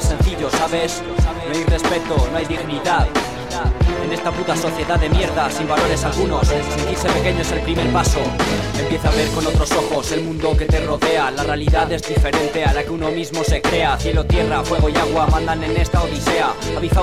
es sencillo, ¿sabes? No hay respeto, no hay dignidad. En esta puta sociedad de mierda, sin valores algunos, sentirse pequeño es el primer paso. Empieza a ver con otros ojos el mundo que te rodea. La realidad es diferente a la que uno mismo se crea. Cielo, tierra, fuego y agua mandan en esta odisea.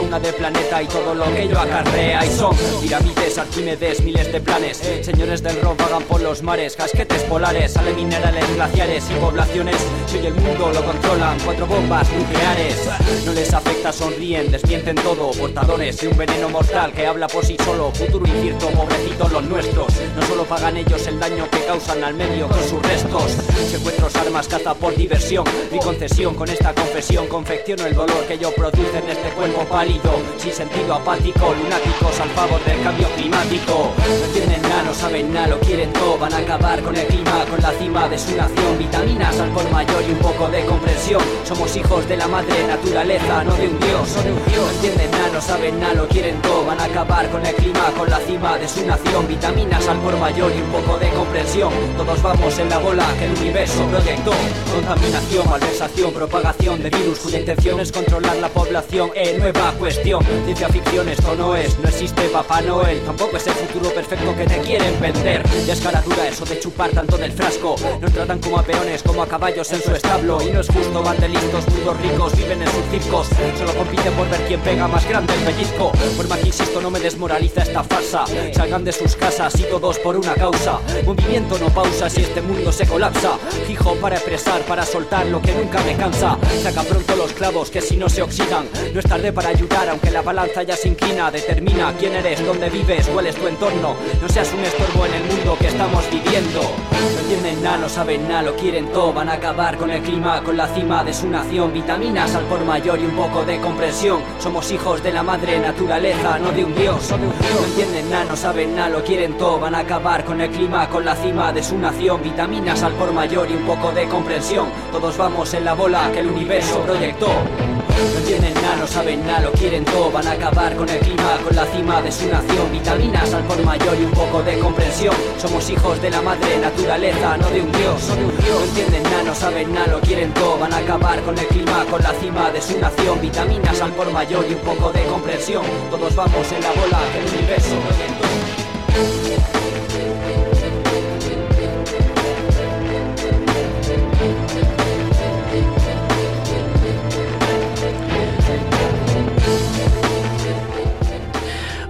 una del planeta y todo lo que ello acarrea. Y son pirámides, arquímedes, miles de planes. Señores del rock vagan por los mares, casquetes polares, sale minerales, glaciares y poblaciones. Si el mundo lo controlan, cuatro bombas nucleares. No les afecta, sonríen, desmienten todo. Portadores de un veneno mortal que habla por sí solo. Futuro incierto, pobrecitos los nuestros. No solo pagan ellos el daño que causan al medio con sus restos. Secuestros, armas, caza por diversión. Mi concesión con esta confesión confecciono el dolor que yo produce en este cuerpo pálido. Sin sentido apático, lunáticos al favor del cambio climático. No entienden nada, no saben nada, lo quieren todo. Van a acabar con el clima, con la cima de su nación. Vitaminas al por mayor y un poco de comprensión. Somos hijos de la madre naturaleza, no de un dios. No, de un dios. entienden nada, no saben nada, lo quieren todo. Van a acabar con el clima, con la cima de su nación. Vitaminas al por mayor y un poco de comprensión. Todos vamos en la bola que el universo proyectó. Contaminación, malversación, propagación de virus cuya intención es controlar la población. Eh, nueva cuestión. Ciencia ficción, esto no es. No existe Papá Noel. Tampoco es el futuro perfecto que te quieren vender. Descaradura eso de chupar tanto del frasco. Nos tratan como a peones, como a caballos en su establo. Y no es justo, van de listos, ricos, viven en sus circos. Solo compiten por ver quién pega más grande el pellizco. Por más que insisto, no me desmoraliza esta farsa. Salgan de sus casas y todos por una causa. Movimiento no pausa si este mundo se colapsa. Fijo para expresar, para soltar lo que nunca me cansa. Saca pronto los clavos que si no se oxidan. No es tarde para ayudar, aunque la balanza ya se inclina. Determina quién eres, dónde vives, cuál es tu entorno. No seas un estorbo en el mundo que estamos viviendo. No entienden nada, no saben nada, lo quieren todo. Van a acabar con el clima, con la cima de su nación. Vitaminas al por mayor y un poco de comprensión. Somos hijos de la madre naturaleza, no de un dios. No entienden nada, no saben nada, lo quieren todo. Van a acabar con el clima, con la cima de su nación. Vitaminas al por mayor y un poco de comprensión. Todos vamos en la bola que el universo proyectó. No entienden nada, no saben nada, lo quieren todo. Van a acabar con el clima, con la cima de su nación. Vitaminas al por mayor y un poco de comprensión. Somos hijos de la madre naturaleza, no de un dios. No entienden nada, no saben nada, lo quieren todo. Van a acabar con el clima, con la cima de su nación. Vitaminas al por mayor y un poco de comprensión. Todos vamos en la bola que el universo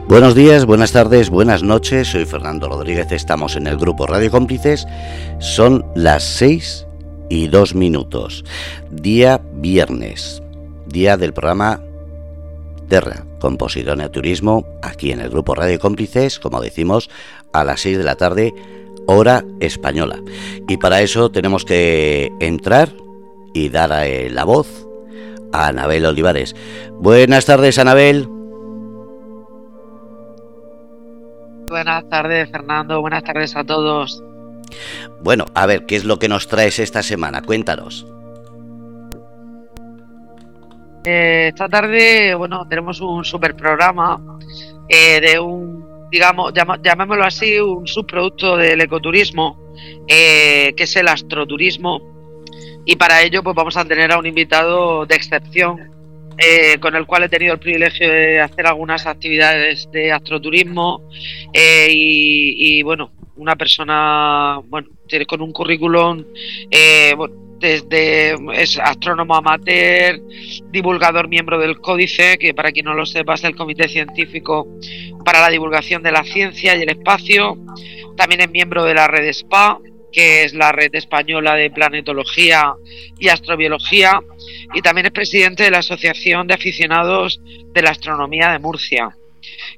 Buenos días, buenas tardes, buenas noches. Soy Fernando Rodríguez, estamos en el grupo Radio Cómplices. Son las 6 y 2 minutos. Día viernes, día del programa Terra, Composición y Turismo, aquí en el grupo Radio Cómplices, como decimos, a las 6 de la tarde, hora española. Y para eso tenemos que entrar y dar eh, la voz a Anabel Olivares. Buenas tardes, Anabel. Buenas tardes, Fernando. Buenas tardes a todos. Bueno, a ver, ¿qué es lo que nos traes esta semana? Cuéntanos. Eh, esta tarde, bueno, tenemos un super programa eh, de un, digamos, llamémoslo así, un subproducto del ecoturismo, eh, que es el astroturismo. Y para ello, pues vamos a tener a un invitado de excepción, eh, con el cual he tenido el privilegio de hacer algunas actividades de astroturismo eh, y, bueno, una persona bueno, con un currículum eh, desde es astrónomo amateur, divulgador miembro del Códice, que para quien no lo sepa es el Comité Científico para la Divulgación de la Ciencia y el Espacio, también es miembro de la red SPA, que es la red española de planetología y astrobiología, y también es presidente de la Asociación de Aficionados de la Astronomía de Murcia.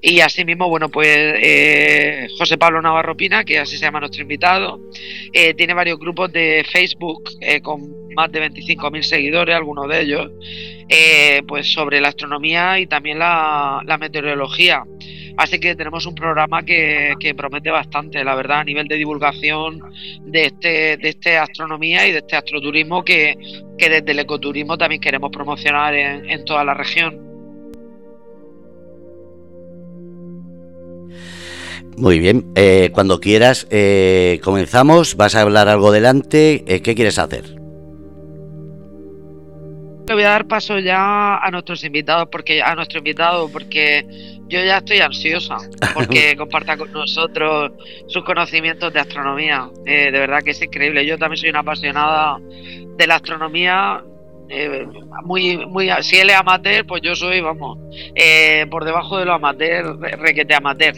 Y asimismo, bueno, pues eh, José Pablo Navarro Pina, que así se llama nuestro invitado, eh, tiene varios grupos de Facebook eh, con más de 25.000 seguidores, algunos de ellos, pues sobre la astronomía y también la, la meteorología. Así que tenemos un programa que, promete bastante, la verdad, a nivel de divulgación de este, de este astronomía y de este astroturismo que, desde el ecoturismo también queremos promocionar en, toda la región. Muy bien, eh, cuando quieras eh, comenzamos, vas a hablar algo delante, eh, ¿qué quieres hacer? le voy a dar paso ya a nuestros invitados, porque a nuestro invitado, porque yo ya estoy ansiosa porque comparta con nosotros sus conocimientos de astronomía. Eh, de verdad que es increíble. Yo también soy una apasionada de la astronomía. Eh, muy, muy, si él es amateur, pues yo soy, vamos, eh, por debajo de lo amateur, requete amateur.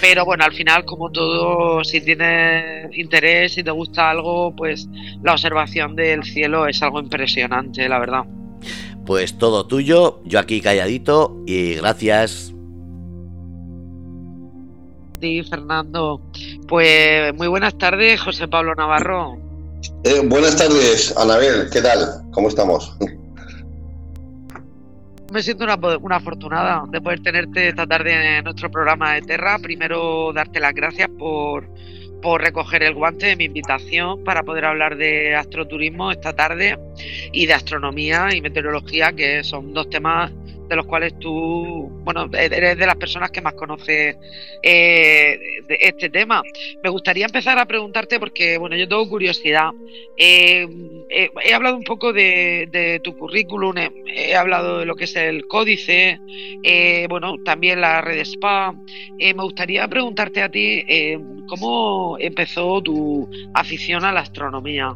Pero bueno, al final, como todo, si tienes interés, si te gusta algo, pues la observación del cielo es algo impresionante, la verdad. Pues todo tuyo, yo aquí calladito y gracias. Sí, Fernando. Pues muy buenas tardes, José Pablo Navarro. Eh, buenas tardes, Anabel, ¿qué tal? ¿Cómo estamos? Me siento una, una, afortunada de poder tenerte esta tarde en nuestro programa de Terra. Primero, darte las gracias por, por recoger el guante de mi invitación para poder hablar de astroturismo esta tarde y de astronomía y meteorología, que son dos temas de los cuales tú, bueno, eres de las personas que más conoce eh, de este tema. Me gustaría empezar a preguntarte, porque, bueno, yo tengo curiosidad. Eh, eh, he hablado un poco de, tu currículum, he, hablado de lo que es el códice, bueno, también la red SPA. me gustaría preguntarte a ti, ¿cómo empezó tu afición a la astronomía?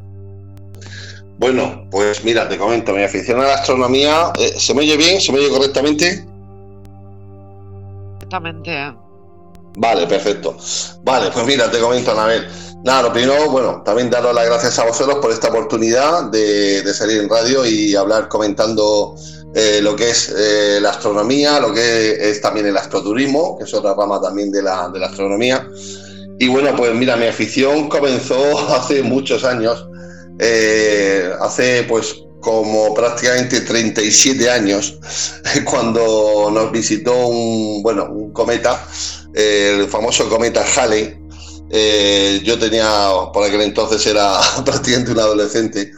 Bueno, pues mira, te comento, mi afición a la astronomía, eh, ¿se me oye bien? ¿Se me oye correctamente? Correctamente. Vale, perfecto. Vale, pues mira, te comento, Anabel. Nada, lo primero, bueno, también daros las gracias a vosotros por esta oportunidad de, salir en radio y hablar comentando eh, lo que es eh, la astronomía, lo que es también el astroturismo, que es otra rama también de la, de la astronomía. Y bueno, pues mira, mi afición comenzó hace muchos años eh, hace pues como prácticamente 37 años, cuando nos visitó un, bueno, un cometa, el famoso cometa Halley. Eh, yo tenía, por aquel entonces era prácticamente un adolescente,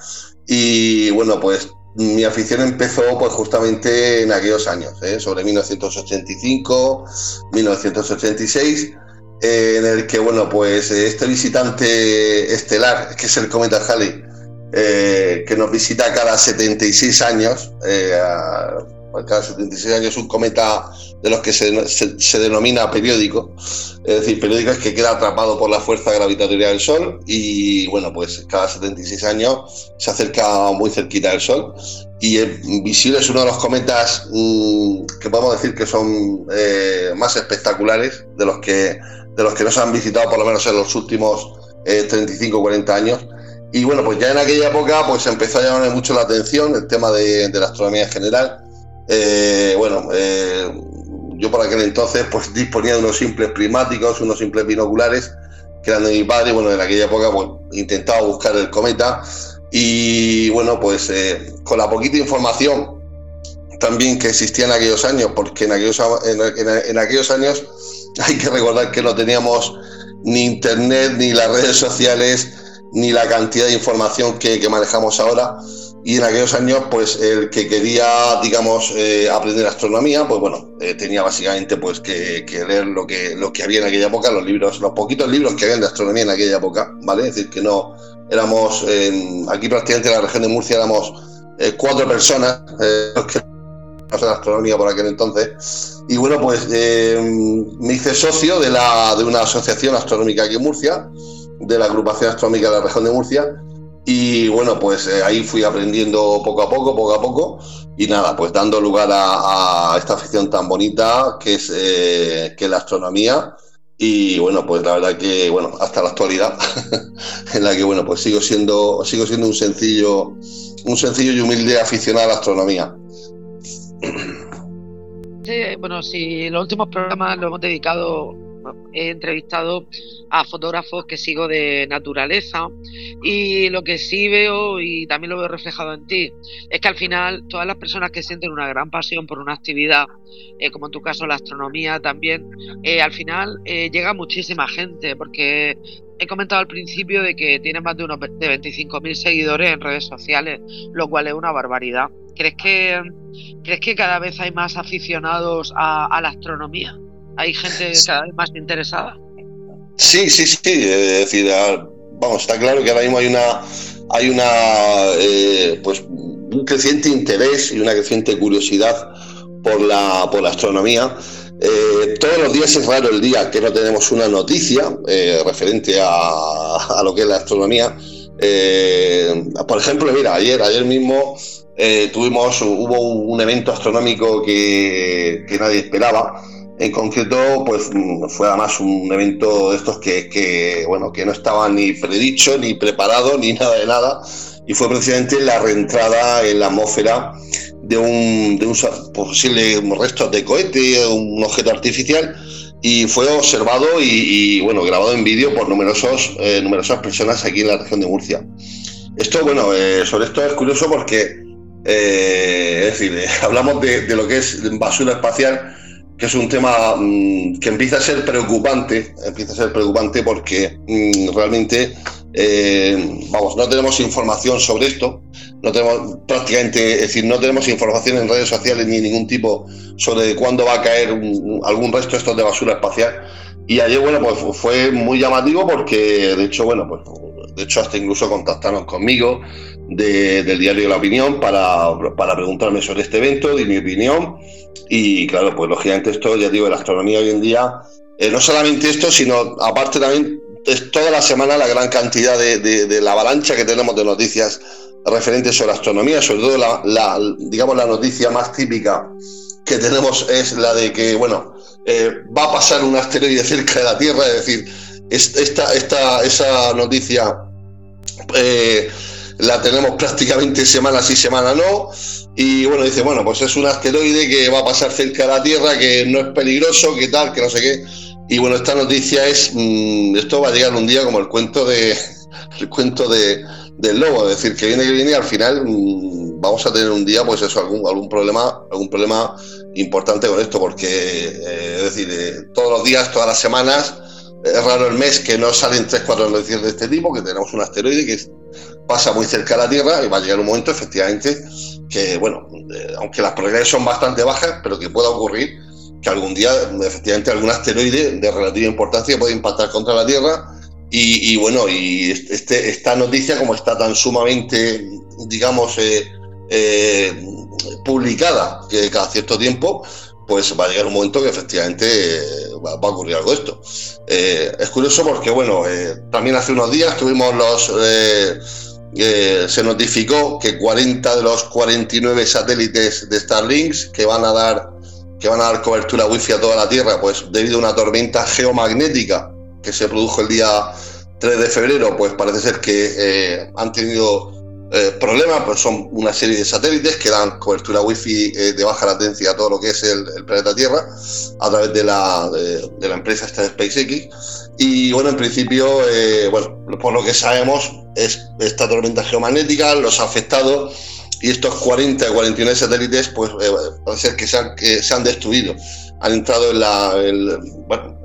y bueno, pues mi afición empezó pues justamente en aquellos años, ¿eh? sobre 1985, 1986, en el que, bueno, pues este visitante estelar, que es el cometa Halley, eh, que nos visita cada 76 años. Eh, cada 76 años un cometa de los que se, se, denomina periódico. Es decir, periódico es que queda atrapado por la fuerza gravitatoria del Sol y bueno, pues cada 76 años se acerca muy cerquita del Sol. Y el visible es uno de los cometas mm, que podemos decir que son eh, más espectaculares de los que de los que nos han visitado por lo menos en los últimos 35 o 40 años y bueno, pues ya en aquella época pues empezó a llamarme mucho la atención el tema de, la astronomía en general. Eh, bueno, eh, yo por aquel entonces pues disponía de unos simples prismáticos, unos simples binoculares que eran de mi padre. Bueno, en aquella época pues intentaba buscar el cometa y bueno, pues eh, con la poquita información también que existía en aquellos años, porque en aquellos, en aquellos años hay que recordar que no teníamos ni internet ni las redes sociales ni la cantidad de información que, manejamos ahora. Y en aquellos años, pues el que quería, digamos, eh, aprender astronomía, pues bueno, eh, tenía básicamente pues que, leer lo que, lo que había en aquella época, los libros, los poquitos libros que habían de astronomía en aquella época, ¿vale? Es decir, que no éramos, aquí prácticamente en la región de Murcia éramos eh, cuatro personas los que en astronomía por aquel entonces. Y bueno, pues me hice socio de, la, de una asociación astronómica aquí en Murcia, de la agrupación astronómica de la región de Murcia. Y bueno, pues eh, ahí fui aprendiendo poco a poco, poco a poco, y nada, pues dando lugar a, esta afición tan bonita que es, eh, que la astronomía. Y bueno, pues la verdad que, bueno, hasta la actualidad, en la que, bueno, pues sigo siendo, sigo siendo un sencillo, un sencillo y humilde aficionado a la astronomía. Sí, bueno, si los últimos programas lo hemos dedicado he entrevistado a fotógrafos que sigo de naturaleza y lo que sí veo y también lo veo reflejado en ti es que al final todas las personas que sienten una gran pasión por una actividad, eh, como en tu caso la astronomía también, eh, al final eh, llega muchísima gente porque he comentado al principio de que tiene más de unos de 25.000 seguidores en redes sociales, lo cual es una barbaridad. ¿Crees que, ¿crees que cada vez hay más aficionados a la astronomía? hay gente cada vez más interesada. Sí, sí, sí. Es decir, vamos, está claro que ahora mismo hay una hay una eh, pues un creciente interés y una creciente curiosidad por la, por la astronomía. Eh, todos los días es raro el día que no tenemos una noticia eh, referente a, lo que es la astronomía. Por ejemplo, mira, ayer, ayer mismo tuvimos, hubo un, evento astronómico que, nadie esperaba. En concreto, pues fue además un evento de estos que, que, bueno, que no estaba ni predicho, ni preparado, ni nada de nada. Y fue precisamente la reentrada en la atmósfera de un, de un posible resto de cohete, un objeto artificial, y fue observado y, bueno, grabado en vídeo por numerosos, eh, numerosas personas aquí en la región de Murcia. Esto, bueno, eh, sobre esto es curioso porque, eh, es decir, hablamos de, lo que es basura espacial, que es un tema mm, que empieza a ser preocupante, empieza a ser preocupante porque mm, realmente, vamos, no tenemos información sobre esto, no tenemos prácticamente, es decir, no tenemos información en redes sociales ni ningún tipo sobre cuándo va a caer algún resto estos de basura espacial. Y ayer, bueno, pues fue muy llamativo porque, de hecho, bueno, pues de hecho hasta incluso contactaron conmigo del diario La Opinión para, para preguntarme sobre este evento, de mi opinión. Y claro, pues lógicamente esto, ya digo, la astronomía hoy en día, eh, no solamente esto, sino aparte también es toda la semana la gran cantidad de, la avalancha que tenemos de noticias referentes sobre astronomía, sobre todo la, digamos, la noticia más típica que tenemos es la de que, bueno, eh, va a pasar un asteroide cerca de la Tierra, es decir, esta, esta, esa noticia eh, la tenemos prácticamente semana sí, semana no. Y bueno, dice, bueno, pues es un asteroide que va a pasar cerca de la Tierra, que no es peligroso, que tal, que no sé qué. Y bueno, esta noticia es, mm, esto va a llegar un día como el cuento de, el cuento de, del lobo, es decir, que viene que viene y al final mm, vamos a tener un día, pues eso, algún, algún problema, algún problema importante con esto, porque eh, es decir, eh, todos los días, todas las semanas, es raro el mes que no salen tres, cuatro noticias de este tipo, que tenemos un asteroide que pasa muy cerca de la Tierra y va a llegar un momento, efectivamente, que, bueno, eh, aunque las probabilidades son bastante bajas, pero que pueda ocurrir que algún día, efectivamente, algún asteroide de relativa importancia puede impactar contra la Tierra y, bueno, y este, esta noticia, como está tan sumamente, digamos, eh, eh, publicada, que cada cierto tiempo, pues va a llegar un momento que efectivamente eh, va, a ocurrir algo esto. es curioso porque, bueno, también hace unos días tuvimos los... se notificó que 40 de los 49 satélites de Starlinks que van a dar que van a dar cobertura wifi a toda la Tierra, pues debido a una tormenta geomagnética que se produjo el día 3 de febrero, pues parece ser que eh, han tenido eh, problemas, pues son una serie de satélites que dan cobertura wifi eh, de baja latencia a todo lo que es el, planeta Tierra a través de la, de, la empresa esta SpaceX. Y bueno, en principio, bueno, por lo que sabemos, es esta tormenta geomagnética los ha afectado y estos 40 49 satélites, pues parece ser que se han, se han destruido. Han entrado en la. bueno,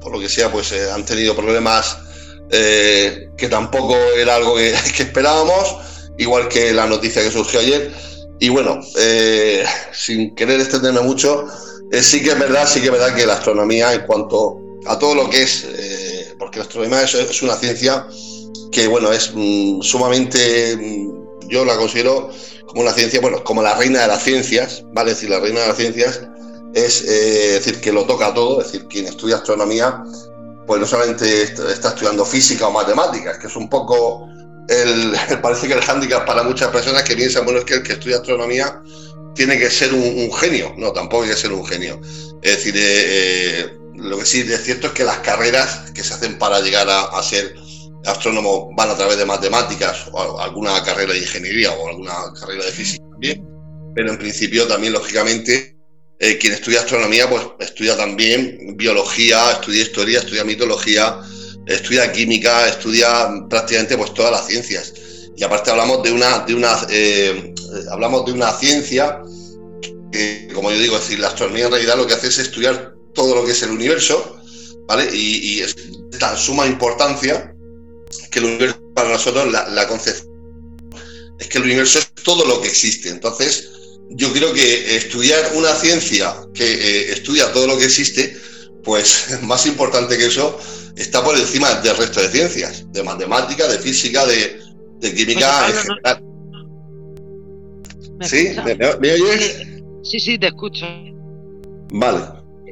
por lo que sea, pues han tenido problemas eh, que tampoco era algo que, esperábamos, igual que la noticia que surgió ayer. Y bueno, eh, sin querer extenderme mucho, eh, sí que es verdad, sí que es verdad que la astronomía, en cuanto a todo lo que es, porque la astronomía es, una ciencia que, bueno, es mm, sumamente, mm, yo la considero como una ciencia, bueno, como la reina de las ciencias, ¿vale? Es decir, la reina de las ciencias es decir, que lo toca todo, es decir, quien estudia astronomía pues no solamente está estudiando física o matemáticas, que es un poco el, parece que el hándicap para muchas personas que piensan, bueno, es que el que estudia astronomía tiene que ser un, genio. No, tampoco hay que ser un genio. Es decir, eh, eh, lo que sí es cierto es que las carreras que se hacen para llegar a, ser astrónomo van a través de matemáticas o alguna carrera de ingeniería o alguna carrera de física también, pero en principio también, lógicamente, eh, quien estudia astronomía, pues estudia también biología, estudia historia, estudia mitología, estudia química, estudia prácticamente pues todas las ciencias. Y aparte hablamos de una, eh, hablamos de una ciencia que, como yo digo, es decir, la astronomía en realidad lo que hace es estudiar todo lo que es el universo, ¿vale? Y, es de tan suma importancia que el universo para nosotros, la, la concepción es que el universo es todo lo que existe. Entonces, yo creo que estudiar una ciencia que eh, estudia todo lo que existe, pues más importante que eso, está por encima del resto de ciencias, de matemática, de física, de, química en general. ¿Sí? ¿Me, oyes? Sí, sí, te escucho. Vale.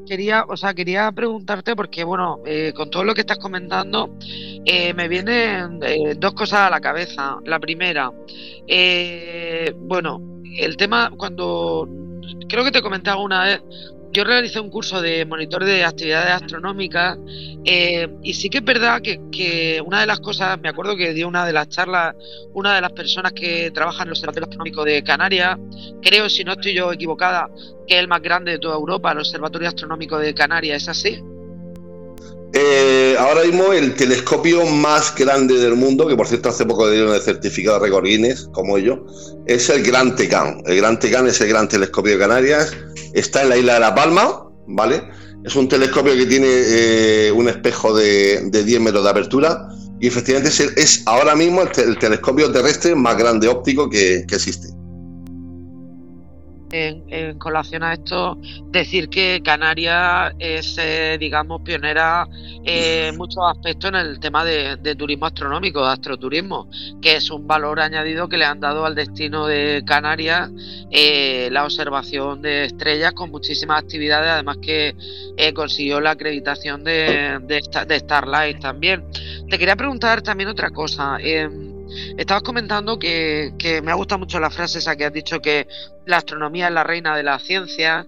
Quería, o sea, quería preguntarte porque, bueno, eh, con todo lo que estás comentando, eh, me vienen eh, dos cosas a la cabeza. La primera, bueno, el tema cuando creo que te comenté alguna vez yo realicé un curso de monitor de actividades astronómicas eh, y sí que es verdad que, una de las cosas, me acuerdo que dio una de las charlas, una de las personas que trabaja en el Observatorio Astronómico de Canarias, creo, si no estoy yo equivocada, que es el más grande de toda Europa, el Observatorio Astronómico de Canarias, ¿es así? Eh, ahora mismo el telescopio más grande del mundo, que por cierto hace poco dieron el certificado de récord como yo, es el Gran Tecan. El Gran Tecan es el gran telescopio de Canarias Está en la isla de La Palma, ¿vale? Es un telescopio que tiene eh, un espejo de, 10 metros de apertura y efectivamente es, ahora mismo el, telescopio terrestre más grande óptico que existe en, colación a esto, decir que Canarias es, eh, digamos, pionera en muchos aspectos en el tema de, turismo astronómico, de astroturismo, que es un valor añadido que le han dado al destino de Canarias eh, la observación de estrellas con muchísimas actividades, además que eh, consiguió la acreditación de, de, Starlight también. Te quería preguntar también otra cosa. Em, Estabas comentando que, me ha gustado mucho la frase esa que has dicho que la astronomía es la reina de la ciencia.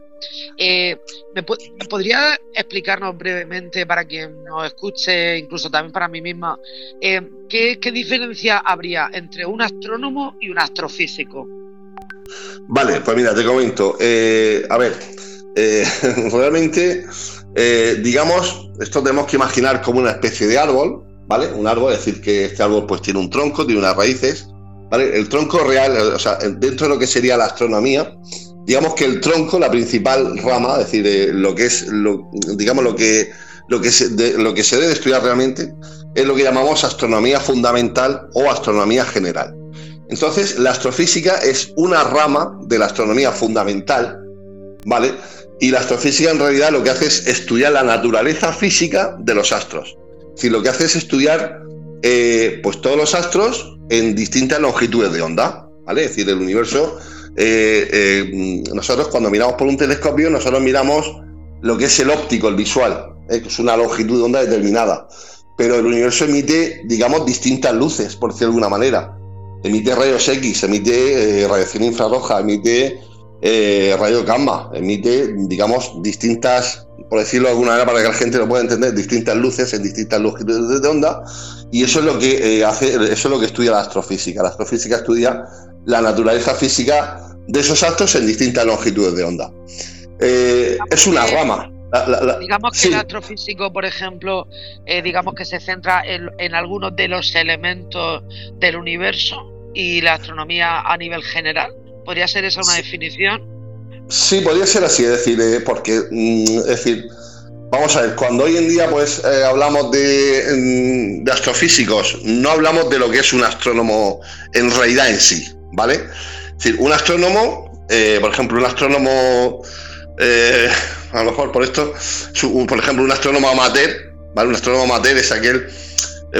Eh, ¿me ¿Podría explicarnos brevemente para quien nos escuche, incluso también para mí misma, eh, ¿qué, diferencia habría entre un astrónomo y un astrofísico? Vale, pues mira, te comento. Eh, a ver, realmente, digamos, esto tenemos que imaginar como una especie de árbol, ¿vale? Un árbol, es decir, que este árbol pues tiene un tronco, tiene unas raíces, ¿vale? El tronco real, o sea, dentro de lo que sería la astronomía, digamos que el tronco, la principal rama, es decir, lo que es, digamos, lo, que se, lo que se debe estudiar realmente, es lo que llamamos astronomía fundamental o astronomía general. Entonces, la astrofísica es una rama de la astronomía fundamental, ¿vale? Y la astrofísica en realidad lo que hace es estudiar la naturaleza física de los astros si lo que hace es estudiar eh, pues todos los astros en distintas longitudes de onda, ¿vale? Es decir, el universo, eh, eh, nosotros cuando miramos por un telescopio, nosotros miramos lo que es el óptico, el visual, que es una longitud de onda determinada, pero el universo emite, digamos, distintas luces, por decirlo de alguna manera. Emite rayos X, emite radiación infrarroja, emite rayos gamma, emite, digamos, distintas por decirlo de alguna manera para que la gente lo pueda entender, distintas luces en distintas longitudes de onda, y eso es lo que eh, hace, eso es lo que estudia la astrofísica. La astrofísica estudia la naturaleza física de esos astros en distintas longitudes de onda. Eh, es una rama. digamos que el astrofísico, por ejemplo, eh, digamos que se centra en, algunos de los elementos del universo y la astronomía a nivel general. ¿Podría ser esa una definición? Sí, podría ser así, es decir, eh, porque, mm, es decir, vamos a ver, cuando hoy en día pues eh, hablamos de, astrofísicos, no hablamos de lo que es un astrónomo en realidad en sí, ¿vale? Es decir, un astrónomo, eh, por ejemplo, un astrónomo, a lo mejor por esto, por ejemplo, un astrónomo amateur, ¿vale? Un astrónomo amateur es aquel,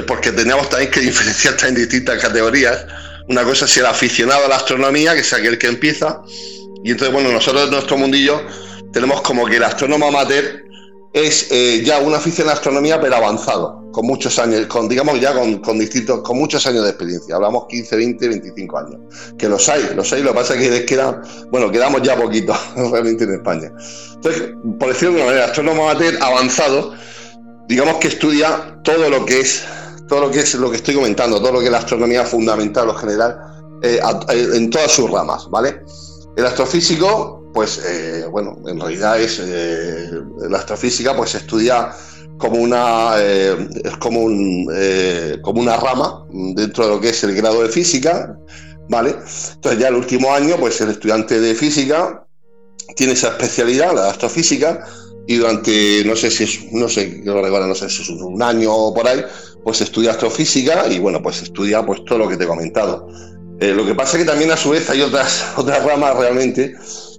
porque tenemos también que diferenciar en distintas categorías. Una cosa es el aficionado a la astronomía, que es aquel que empieza, y entonces, bueno, nosotros en nuestro mundillo tenemos como que el astrónomo amateur es eh, ya un afición a la astronomía, pero avanzado, con muchos años, con digamos ya con, distintos, con muchos años de experiencia. Hablamos 15, 20, 25 años. Que los hay, los hay, lo que pasa es que bueno, quedamos ya poquito realmente en España. Entonces, por decirlo de una manera, astrónomo amateur avanzado, digamos que estudia todo lo que es, todo lo que es lo que estoy comentando, todo lo que es la astronomía fundamental o general, eh, en todas sus ramas, ¿vale? El astrofísico, pues eh, bueno, en realidad es eh, la astrofísica, pues estudia como una eh, es como un como una rama dentro de lo que es el grado de física, ¿vale? Entonces ya el último año, pues el estudiante de física tiene esa especialidad, la astrofísica, y durante no sé si es no sé no sé si es un año o por ahí, pues estudia astrofísica y bueno, pues estudia pues todo lo que te he comentado. Eh, lo que pasa es que también a su vez hay otras, otras ramas realmente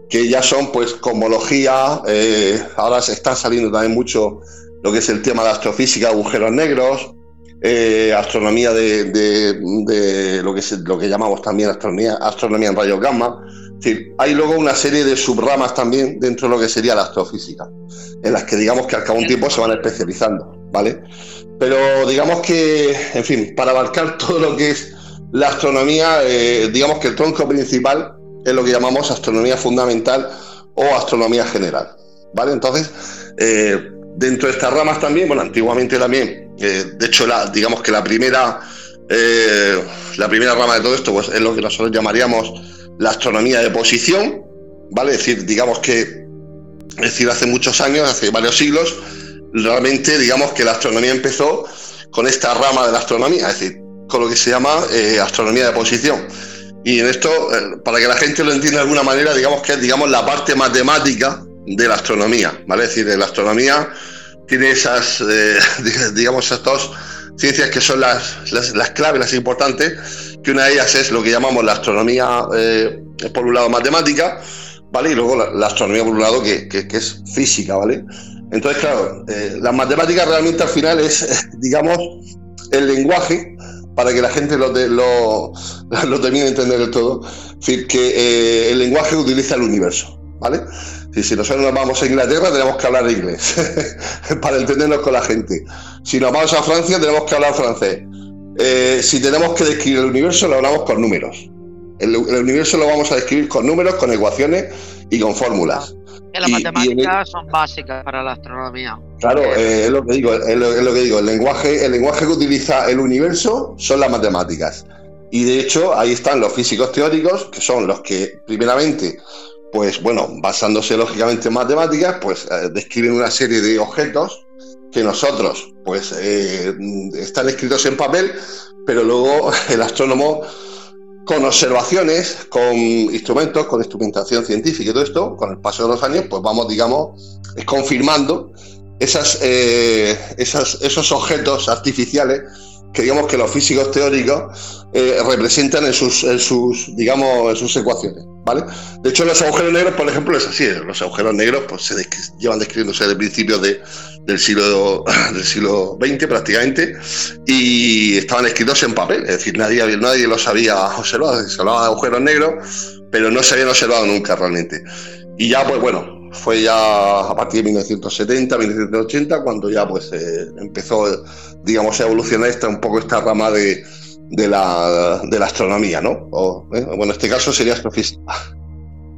que ya son pues cosmología, eh, ahora se está saliendo también mucho lo que es el tema de astrofísica, agujeros negros, eh, astronomía de, lo, que llamamos también astronomía, astronomía en rayos gamma, hay luego una serie de subramas también dentro de lo que sería la astrofísica, en las que digamos que al cabo de un tiempo se van especializando, ¿vale? Pero digamos que, en fin, para abarcar todo lo que es la astronomía, eh, digamos que el tronco principal es lo que llamamos astronomía fundamental o astronomía general, ¿vale? Entonces, eh, dentro de estas ramas también, bueno, antiguamente también, eh, de hecho, la, digamos que la primera, la primera rama de todo esto pues, es lo que nosotros llamaríamos la astronomía de posición, ¿vale? Es decir, digamos que, es decir, hace muchos años, hace varios siglos, realmente digamos que la astronomía empezó con esta rama de la astronomía, es decir, con lo que se llama eh, astronomía de posición. Y en esto, eh, para que la gente lo entienda de alguna manera, digamos que es digamos, la parte matemática de la astronomía, ¿vale? Es decir, la astronomía tiene esas, eh, digamos, esas dos ciencias que son las, las, claves, las importantes, que una de ellas es lo que llamamos la astronomía, eh, por un lado matemática, ¿vale? Y luego la, astronomía por un lado que, es física, ¿vale? Entonces, claro, eh, las matemáticas realmente al final es, digamos, el lenguaje para que la gente lo, lo, lo termine de entender todo. Es decir, que eh, el lenguaje utiliza el universo, ¿vale? Si, nosotros nos vamos a Inglaterra, tenemos que hablar inglés para entendernos con la gente. Si nos vamos a Francia, tenemos que hablar francés. Eh, si tenemos que describir el universo, lo hablamos con números. El, universo lo vamos a describir con números, con ecuaciones y con fórmulas. las matemáticas son básicas para la astronomía. Claro, eh, es lo que digo, es lo, que digo. El lenguaje, el lenguaje que utiliza el universo son las matemáticas. Y de hecho, ahí están los físicos teóricos, que son los que, primeramente, pues bueno, basándose lógicamente en matemáticas, pues eh, describen una serie de objetos que nosotros, pues eh, están escritos en papel, pero luego el astrónomo con observaciones, con instrumentos, con instrumentación científica y todo esto, con el paso de los años, pues vamos, digamos, confirmando eh, esas, esos objetos artificiales que digamos que los físicos teóricos representan en sus, en sus, digamos, en sus ecuaciones. ¿vale? De hecho, los agujeros negros, por ejemplo, es así. Los agujeros negros pues, se llevan describiéndose desde principios de, del, siglo, del siglo XX prácticamente y estaban escritos en papel. Es decir, nadie, nadie los había observado. Se hablaba de agujeros negros, pero no se habían observado nunca realmente. Y ya, pues bueno, fue ya a partir de 1970, 1980, cuando ya pues eh, empezó, digamos, a evolucionar esta, un poco esta rama de, de la, de la astronomía, ¿no? ¿eh? Bueno, en este caso sería astrofísica.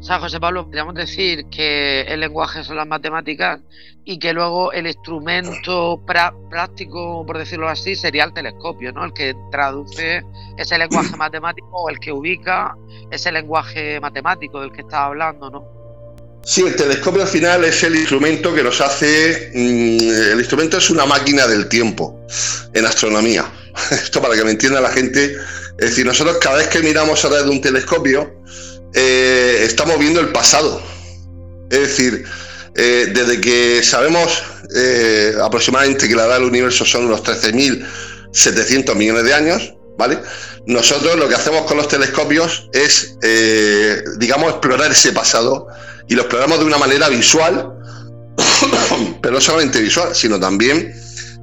O sea, José Pablo, podríamos decir que el lenguaje son las matemáticas y que luego el instrumento práctico, por decirlo así, sería el telescopio, ¿no? El que traduce ese lenguaje matemático o el que ubica ese lenguaje matemático del que estaba hablando, ¿no? Sí, el telescopio al final es el instrumento que nos hace. Mm, el instrumento es una máquina del tiempo en astronomía. Esto para que me entienda la gente. Es decir, nosotros cada vez que miramos a través de un telescopio, eh, estamos viendo el pasado. Es decir, eh, desde que sabemos eh, aproximadamente que la edad del universo son unos 13.700 millones de años, ¿vale? Nosotros lo que hacemos con los telescopios es, digamos, explorar ese pasado y lo exploramos de una manera visual, pero no solamente visual, sino también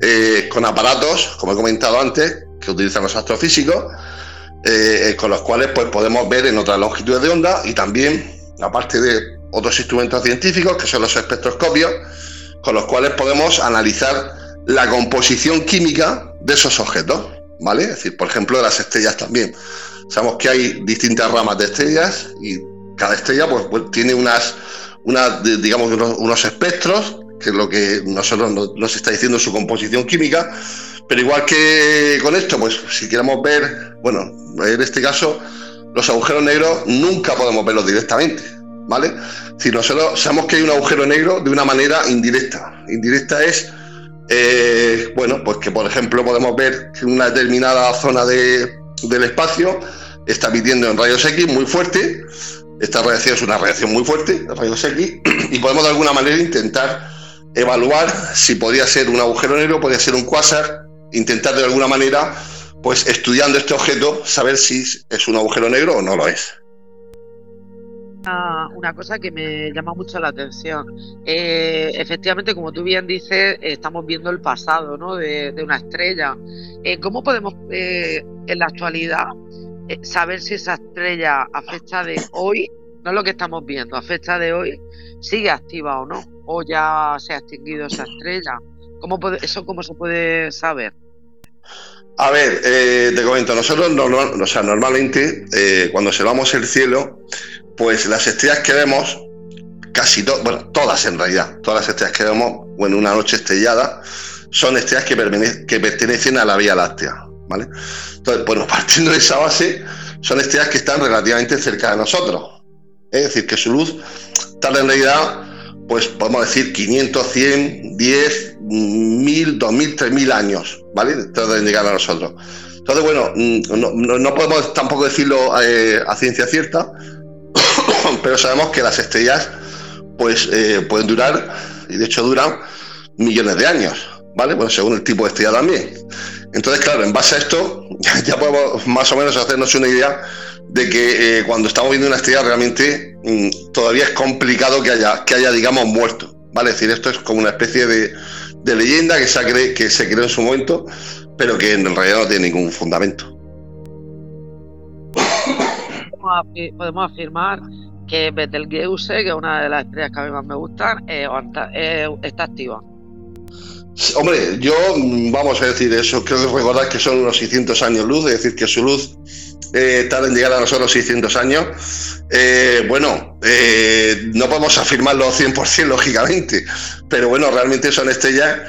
eh, con aparatos, como he comentado antes, que utilizan los astrofísicos, eh, con los cuales pues, podemos ver en otras longitudes de onda y también, aparte de otros instrumentos científicos, que son los espectroscopios, con los cuales podemos analizar la composición química de esos objetos, ¿vale? Es decir, por ejemplo, de las estrellas también. Sabemos que hay distintas ramas de estrellas y cada estrella pues, pues tiene unas, digamos, unos espectros que es lo que nosotros nos, está diciendo su composición química. Pero igual que con esto, pues si queremos ver, bueno, en este caso, los agujeros negros nunca podemos verlos directamente, ¿vale? Si nosotros sabemos que hay un agujero negro de una manera indirecta. Indirecta es, eh, bueno, pues que por ejemplo podemos ver que una determinada zona de, del espacio está emitiendo en rayos X muy fuerte. Esta reacción es una reacción muy fuerte, rayos X, y podemos de alguna manera intentar evaluar si podría ser un agujero negro, podría ser un cuásar, intentar de alguna manera, pues estudiando este objeto, saber si es un agujero negro o no lo es. Una, cosa que me llama mucho la atención. Eh, efectivamente, como tú bien dices, estamos viendo el pasado ¿no? de, una estrella. Eh, ¿Cómo podemos eh, en la actualidad saber si esa estrella a fecha de hoy no es lo que estamos viendo, a fecha de hoy, sigue activa o no, o ya se ha extinguido esa estrella. ¿Cómo puede, ¿Eso cómo se puede saber? A ver, eh, te comento, nosotros o sea, normalmente eh, cuando observamos el cielo, pues las estrellas que vemos, casi todas, bueno, todas en realidad, todas las estrellas que vemos, bueno, una noche estrellada, son estrellas que pertenecen a la Vía Láctea, ¿vale? Entonces, bueno, partiendo de esa base, son estrellas que están relativamente cerca de nosotros. Es decir, que su luz tarda en realidad, pues podemos decir 500, 100, 10, 1000, 2000, 3000 años, ¿vale? Tarda en llegar a nosotros. Entonces, bueno, mm, no, podemos tampoco decirlo eh, a ciencia cierta, pero sabemos que las estrellas, pues, eh, pueden durar, y de hecho duran millones de años, ¿vale? Bueno, según el tipo de estrella también. Entonces, claro, en base a esto, ya podemos más o menos hacernos una idea de que eh, cuando estamos viendo una estrella realmente mm, todavía es complicado que haya, que haya, digamos, muerto. ¿Vale? Es decir, esto es como una especie de, leyenda que se, cree, que se creó en su momento, pero que en realidad no tiene ningún fundamento. Podemos afirmar que Betelgeuse, que es una de las estrellas que a mí más me gustan, eh, está activa. Hombre, yo, mm, vamos a decir eso, creo recordar que son unos 600 años luz, es decir, que su luz eh, tarda en llegar a nosotros 600 años. Eh, bueno, eh, no podemos afirmarlo 100% lógicamente, pero bueno, realmente son estrellas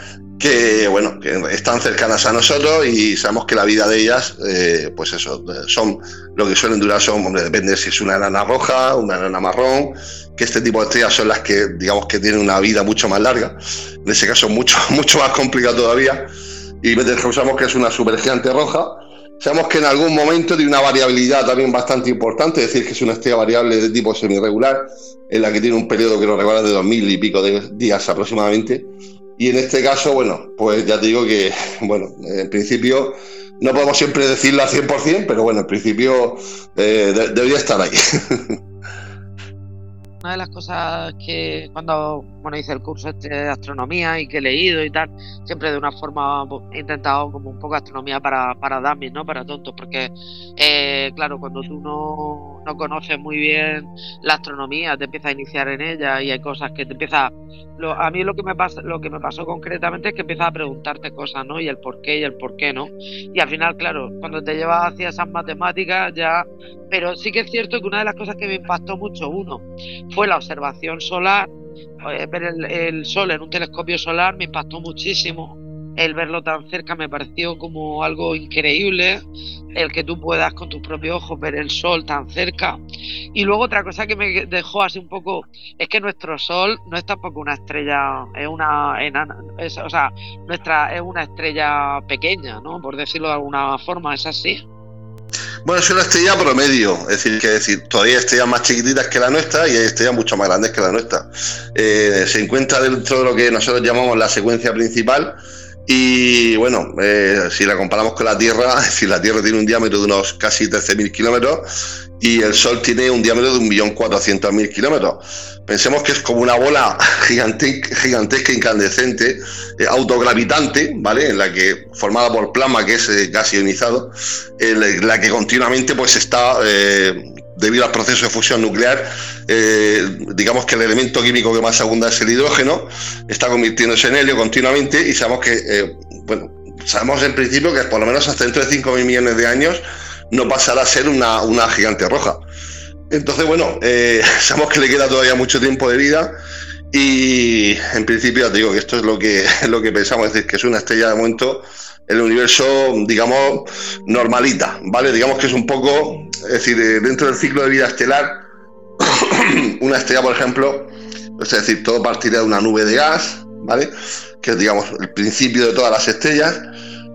que bueno, que están cercanas a nosotros y sabemos que la vida de ellas, eh, pues eso, son lo que suelen durar son, hombre, depende si es una enana roja, una enana marrón, que este tipo de estrellas son las que, digamos, que tienen una vida mucho más larga. En ese caso, mucho, mucho más complicado todavía. Y sabemos que es una supergigante roja. Sabemos que en algún momento tiene una variabilidad también bastante importante, es decir, que es una estrella variable de tipo semi-regular, en la que tiene un periodo que nos recuerda de 2000 y pico de días aproximadamente y en este caso, bueno, pues ya te digo que, bueno, en principio no podemos siempre decirlo al 100%, pero bueno, en principio eh, debería estar ahí. Una de las cosas que cuando bueno, hice el curso este de astronomía y que he leído y tal, siempre de una forma he intentado como un poco astronomía para, para dummies, ¿no? Para tontos, porque eh, claro, cuando tú no, no conoces muy bien la astronomía, te empiezas a iniciar en ella y hay cosas que te empiezas a mí lo que me pasa, lo que me pasó concretamente es que empiezas a preguntarte cosas, ¿no? Y el por qué y el por qué, ¿no? Y al final, claro, cuando te llevas hacia esas matemáticas ya, pero sí que es cierto que una de las cosas que me impactó mucho, uno, fue la observación solar, eh, ver el sol en un telescopio solar me impactó muchísimo el verlo tan cerca me pareció como algo increíble, el que tú puedas con tus propios ojos ver el sol tan cerca. Y luego otra cosa que me dejó así un poco es que nuestro sol no es tampoco una estrella, es una enana, o sea, nuestra es una estrella pequeña, ¿no? Por decirlo de alguna forma, es así. Bueno, es una estrella promedio, es decir, que decir, todavía estrellas más chiquititas que la nuestra y hay estrellas mucho más grandes que la nuestra. Eh, se encuentra dentro de lo que nosotros llamamos la secuencia principal, y bueno, eh, si la comparamos con la Tierra, si la Tierra tiene un diámetro de unos casi 13.000 kilómetros y el Sol tiene un diámetro de 1.400.000 kilómetros. Pensemos que es como una bola gigantesca, incandescente, eh, autogravitante, ¿vale? En la que, formada por plasma que es eh, gas ionizado, en la que continuamente pues está debido al proceso de fusión nuclear, eh, digamos que el elemento químico que más abunda es el hidrógeno, está convirtiéndose en helio continuamente y sabemos que, eh, bueno, sabemos en principio que por lo menos hasta dentro de 5.000 millones de años no pasará a ser una, gigante roja. Entonces, bueno, eh, sabemos que le queda todavía mucho tiempo de vida y en principio te digo que esto es lo que, lo que pensamos, es decir, que es una estrella de momento el universo, digamos, normalita, ¿vale? Digamos que es un poco, es decir, eh, dentro del ciclo de vida estelar, una estrella, por ejemplo, es decir, todo partiría de una nube de gas, ¿vale? Que es, digamos, el principio de todas las estrellas.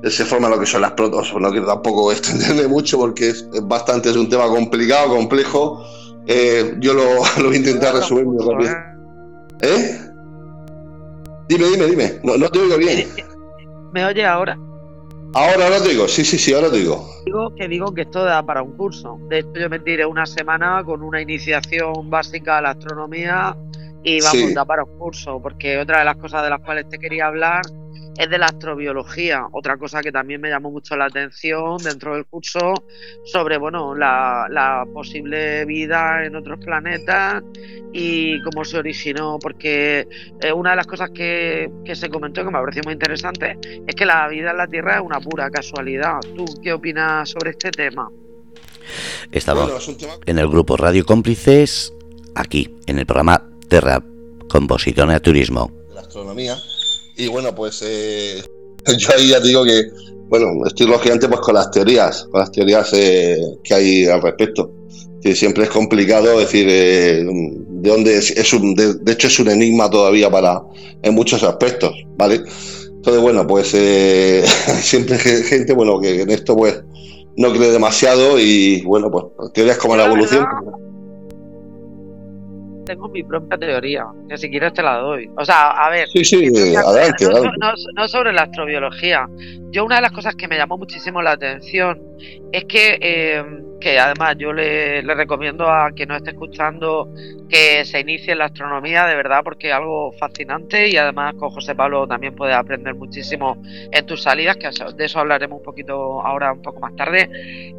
Se forma lo que son las protos, no quiero tampoco extenderme mucho porque es, bastante, es un tema complicado, complejo. Eh, yo lo, lo, voy a intentar resumir muy rápido. ¿Eh? Dime, dime, dime. No, no te oigo bien. ¿Me oye ahora? Ahora, ahora te digo, sí, sí, sí, ahora te digo. Digo que digo que esto da para un curso. De hecho, yo me tiré una semana con una iniciación básica a la astronomía y vamos, a da para un curso, porque otra de las cosas de las cuales te quería hablar es de la astrobiología, otra cosa que también me llamó mucho la atención dentro del curso sobre bueno la, posible vida en otros planetas y cómo se originó, porque eh, una de las cosas que, se comentó que me pareció muy interesante es que la vida en la Tierra es una pura casualidad. ¿Tú qué opinas sobre este tema? Estamos en el grupo Radio Cómplices, aquí, en el programa Terra Composición y Turismo. La astronomía y bueno, pues eh, yo ahí ya digo que, bueno, estoy lógicamente pues con las teorías, con las teorías eh, que hay al respecto. Que siempre es complicado decir eh, de dónde es, un, de, hecho es un enigma todavía para en muchos aspectos, ¿vale? Entonces, bueno, pues siempre hay gente, bueno, que en esto pues no cree demasiado y bueno, pues teorías como la evolución tengo mi propia teoría, que si quieres te la doy. O sea, a ver, sí, sí, adelante, no, sobre la astrobiología. Yo una de las cosas que me llamó muchísimo la atención es que, eh, que además yo le, recomiendo a quien nos esté escuchando que se inicie en la astronomía, de verdad, porque es algo fascinante y además con José Pablo también puedes aprender muchísimo en tus salidas, que de eso hablaremos un poquito ahora, un poco más tarde.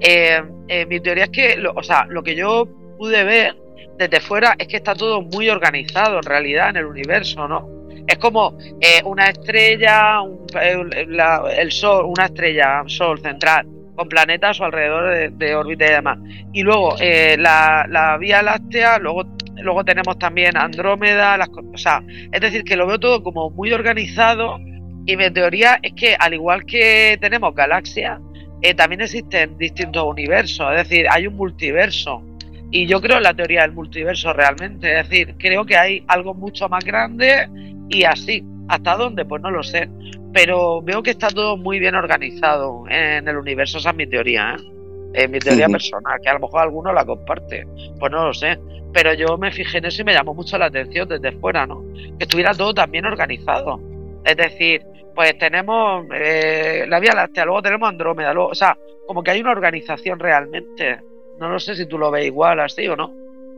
Eh, eh, mi teoría es que, o sea, lo que yo pude ver desde fuera es que está todo muy organizado en realidad en el universo, ¿no? Es como eh, una estrella, el, Sol, una estrella, Sol central, con planetas su alrededor de, órbita y demás. Y luego eh, la, Vía Láctea, luego, luego tenemos también Andrómeda, las, o sea, es decir, que lo veo todo como muy organizado y mi teoría es que al igual que tenemos galaxias, eh, también existen distintos universos, es decir, hay un multiverso. Y yo creo en la teoría del multiverso realmente, es decir, creo que hay algo mucho más grande y así. ¿Hasta dónde? Pues no lo sé. Pero veo que está todo muy bien organizado en el universo, esa es mi teoría, ¿eh? Es mi teoría personal, que a lo mejor alguno la comparte, pues no lo sé. Pero yo me fijé en eso y me llamó mucho la atención desde fuera, ¿no? Que estuviera todo tan bien organizado. Es decir, pues tenemos eh, la Vía Láctea, luego tenemos Andrómeda, luego, o sea, como que hay una organización realmente. No lo sé si tú lo ves igual así o no.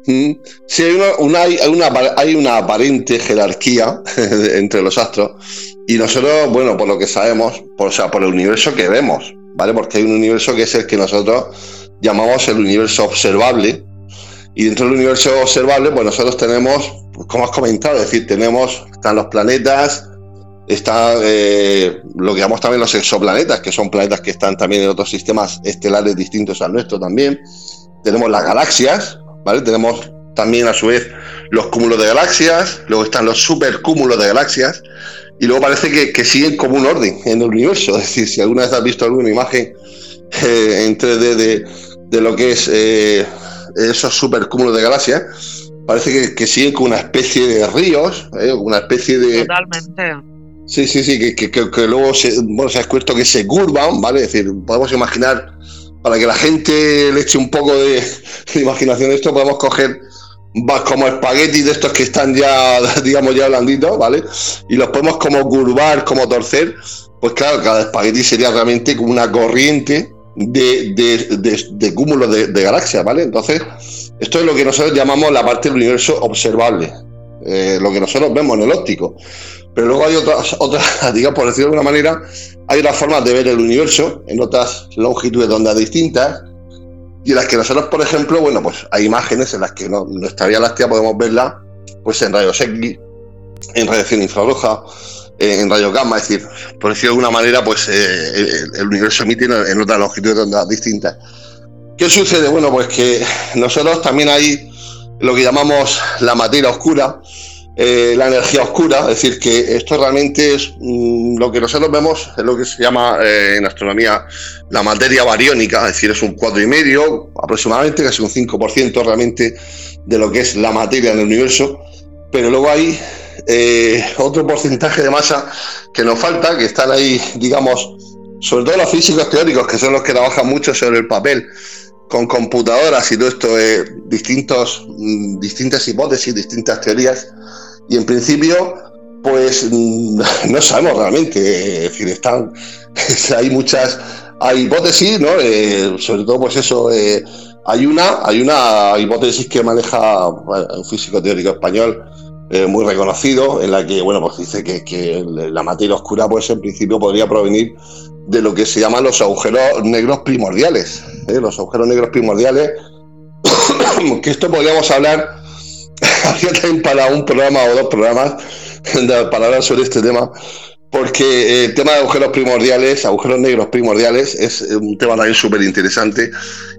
Mm, sí, hay una, una, hay una aparente jerarquía entre los astros y nosotros, bueno, por lo que sabemos, por, o sea, por el universo que vemos, ¿vale? Porque hay un universo que es el que nosotros llamamos el universo observable y dentro del universo observable, pues nosotros tenemos, como has comentado, es decir, tenemos, están los planetas, está eh, lo que llamamos también los exoplanetas, que son planetas que están también en otros sistemas estelares distintos al nuestro también. Tenemos las galaxias, ¿vale? Tenemos también a su vez los cúmulos de galaxias, luego están los supercúmulos de galaxias, y luego parece que, siguen como un orden en el universo. Es decir, si alguna vez has visto alguna imagen eh, en 3D de, lo que es eh, esos supercúmulos de galaxias, parece que, siguen como una especie de ríos, una especie de... Totalmente Sí, sí, sí, que, luego se, bueno, se ha descubierto que se curvan, ¿vale? Es decir, podemos imaginar, para que la gente le eche un poco de, imaginación esto, podemos coger como espaguetis de estos que están ya, digamos, ya blanditos, ¿vale? Y los podemos como curvar, como torcer. Pues claro, cada espagueti sería realmente como una corriente de, cúmulos de, galaxias, ¿vale? Entonces, esto es lo que nosotros llamamos la parte del universo observable, eh, lo que nosotros vemos en el óptico. Pero luego hay otras, otras, digamos, por decirlo de alguna manera, hay otras formas de ver el universo en otras longitudes de onda distintas y en las que nosotros, por ejemplo, bueno, pues hay imágenes en las que no, nuestra Vía Láctea podemos verla pues en rayos X, en radiación infrarroja, en rayos gamma, es decir, por decirlo de alguna manera, pues eh, el, universo emite en otras longitudes de onda distintas. ¿Qué sucede? Bueno, pues que nosotros también hay lo que llamamos la materia oscura, eh, la energía oscura, es decir, que esto realmente es mm, lo que nosotros vemos, es lo que se llama eh, en astronomía la materia bariónica, es decir, es un y medio aproximadamente, casi un 5% realmente de lo que es la materia en el universo, pero luego hay eh, otro porcentaje de masa que nos falta, que están ahí, digamos, sobre todo los físicos teóricos, que son los que trabajan mucho sobre el papel, con computadoras y todo esto, distintos, mm, distintas hipótesis, distintas teorías, y en principio, pues mm, no sabemos realmente. Es decir, están, hay muchas hay hipótesis, ¿no? Eh, sobre todo, pues eso. Eh, hay una, hay una hipótesis que maneja un físico teórico español eh, muy reconocido, en la que, bueno, pues dice que, la materia oscura, pues en principio podría provenir de lo que se llaman los agujeros negros primordiales. Los agujeros negros primordiales, que esto podríamos hablar, también para un programa o dos programas, para hablar sobre este tema, porque el tema de agujeros primordiales, agujeros negros primordiales, es un tema también súper interesante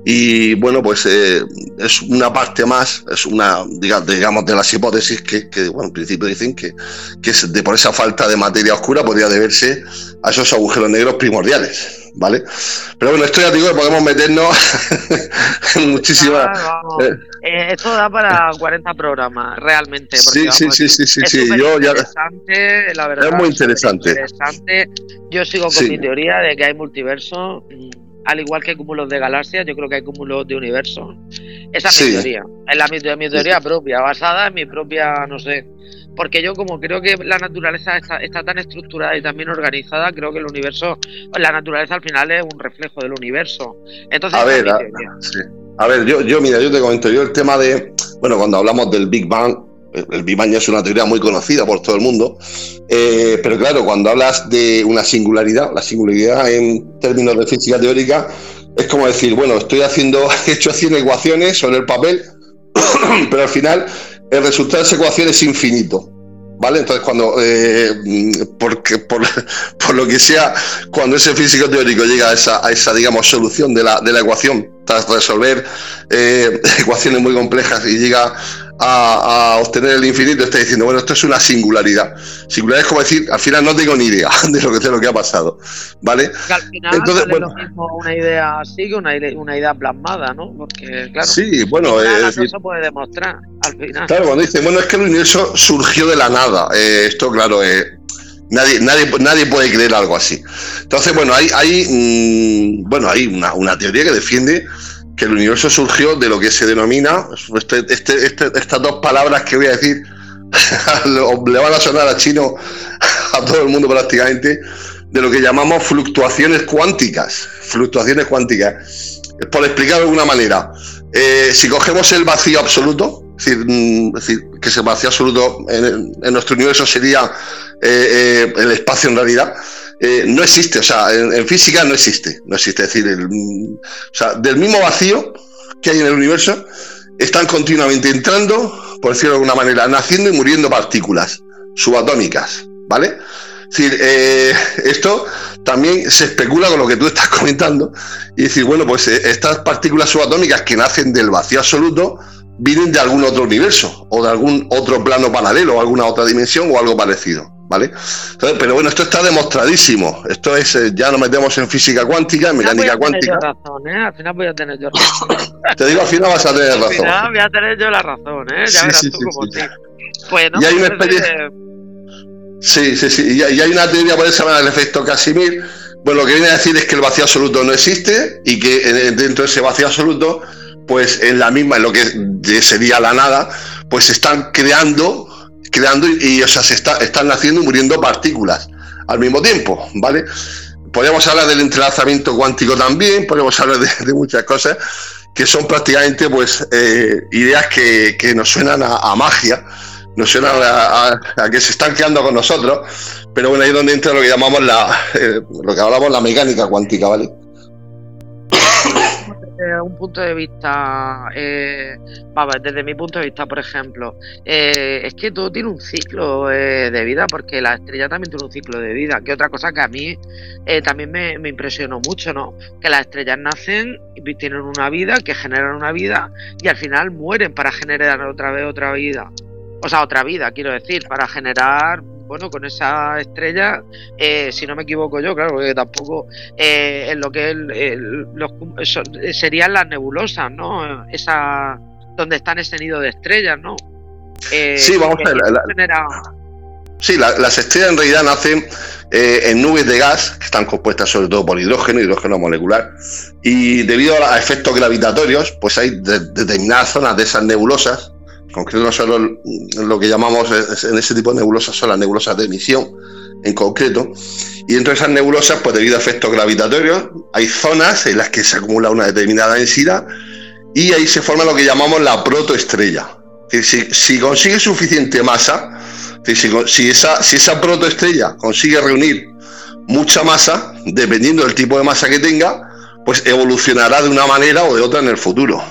y bueno, pues eh, es una parte más, es una, digamos, de las hipótesis que, bueno, en principio dicen que, que de por esa falta de materia oscura podría deberse a esos agujeros negros primordiales. ¿Vale? Pero bueno, esto ya digo que podemos meternos en muchísimas. Eh. Eh, esto da para 40 programas, realmente. sí, sí, sí, sí, sí, sí. Yo ya... la verdad. Es muy interesante. Yo sigo con mi teoría de que hay multiverso al igual que cúmulos de galaxias, yo creo que hay cúmulos de universos. Esa es mi teoría. Es la mi, mi teoría propia, basada en mi propia, no sé. Porque yo como creo que la naturaleza está, tan estructurada y tan bien organizada, creo que el universo, la naturaleza al final es un reflejo del universo. Entonces, a ver, a, ver, yo, yo mira, yo te comento, yo el tema de, bueno, cuando hablamos del Big Bang, el Big Bang es una teoría muy conocida por todo el mundo, eh, pero claro, cuando hablas de una singularidad, la singularidad en términos de física teórica es como decir, bueno, estoy haciendo, he hecho 100 ecuaciones sobre el papel, pero al final el resultado de esa ecuación es infinito. ¿Vale? Entonces, cuando, eh, porque, por, lo que sea, cuando ese físico teórico llega a esa, a esa digamos, solución de la, de la ecuación, tras resolver eh, ecuaciones muy complejas y llega a, obtener el infinito, está diciendo, bueno, esto es una singularidad. Singularidad es como decir, al final no tengo ni idea de lo que, de lo que ha pasado, ¿vale? al final Entonces, bueno, lo mismo una idea así que una, una idea plasmada, ¿no? Porque, claro, sí, bueno, no se puede demostrar al final. Claro, cuando dicen, bueno, es que el universo surgió de la nada, eh, esto, claro, eh, Nadie, nadie, nadie puede creer algo así. Entonces, bueno, hay, hay, mm, bueno, hay una, una, teoría que defiende que el universo surgió de lo que se denomina, este, este, este, estas dos palabras que voy a decir, le van a sonar a chino a todo el mundo prácticamente, de lo que llamamos fluctuaciones cuánticas. Fluctuaciones cuánticas. Por explicar de alguna manera, eh, si cogemos el vacío absoluto, es decir, mm, que ese vacío absoluto en, nuestro universo sería eh, eh, el espacio en realidad, eh, no existe, o sea, en, física no existe, no existe, es decir, o sea, del mismo vacío que hay en el universo, están continuamente entrando, por decirlo de alguna manera, naciendo y muriendo partículas subatómicas, ¿vale? Es decir, esto también se especula con lo que tú estás comentando y decir, bueno, pues estas partículas subatómicas que nacen del vacío absoluto vienen de algún otro universo o de algún otro plano paralelo o alguna otra dimensión o algo parecido. ¿vale? pero bueno, esto está demostradísimo. Esto es, eh, ya nos metemos en física cuántica, en mecánica cuántica. Razón, ¿eh? Al final voy a tener yo razón. Te digo, al final vas a tener razón. Al final voy a tener yo la razón, ¿eh? Ya verás tú como sí. Pues, y hay una experiencia. Sí, sí, sí. Y hay una teoría por eso el efecto Casimir. Bueno, lo que viene a decir es que el vacío absoluto no existe y que eh, dentro de ese vacío absoluto, pues en la misma, en lo que sería la nada, pues están creando creando y, o sea, se está, están naciendo y muriendo partículas al mismo tiempo, ¿vale? Podríamos hablar del entrelazamiento cuántico también, podríamos hablar de, muchas cosas que son prácticamente pues eh, ideas que, nos suenan a, magia, nos suenan a, que se están quedando con nosotros, pero bueno, ahí es donde entra lo que llamamos la, eh, lo que hablamos la mecánica cuántica, ¿vale? Desde un punto de vista, eh, desde mi punto de vista, por ejemplo, eh, es que todo tiene un ciclo eh, de vida, porque la estrella también tiene un ciclo de vida, que otra cosa que a mí eh, también me, impresionó mucho, ¿no? Que las estrellas nacen y tienen una vida, que generan una vida y al final mueren para generar otra vez otra vida. O sea, otra vida, quiero decir, para generar bueno, con esa estrella, eh, si no me equivoco yo, claro, porque tampoco eh, en lo que serían las nebulosas, ¿no? Esa, donde están ese nido de estrellas, ¿no? Eh, sí, vamos a ver. Sí, las estrellas en realidad nacen en nubes de gas que están compuestas sobre todo por hidrógeno, hidrógeno molecular, y debido a efectos gravitatorios, pues hay determinadas zonas de esas nebulosas concreto solo lo que llamamos en ese tipo de nebulosas son las nebulosas de emisión en concreto. Y dentro de esas nebulosas, pues debido a efectos gravitatorios, hay zonas en las que se acumula una determinada densidad y ahí se forma lo que llamamos la protoestrella. Si, consigue suficiente masa, si, esa, si esa protoestrella consigue reunir mucha masa, dependiendo del tipo de masa que tenga, pues evolucionará de una manera o de otra en el futuro.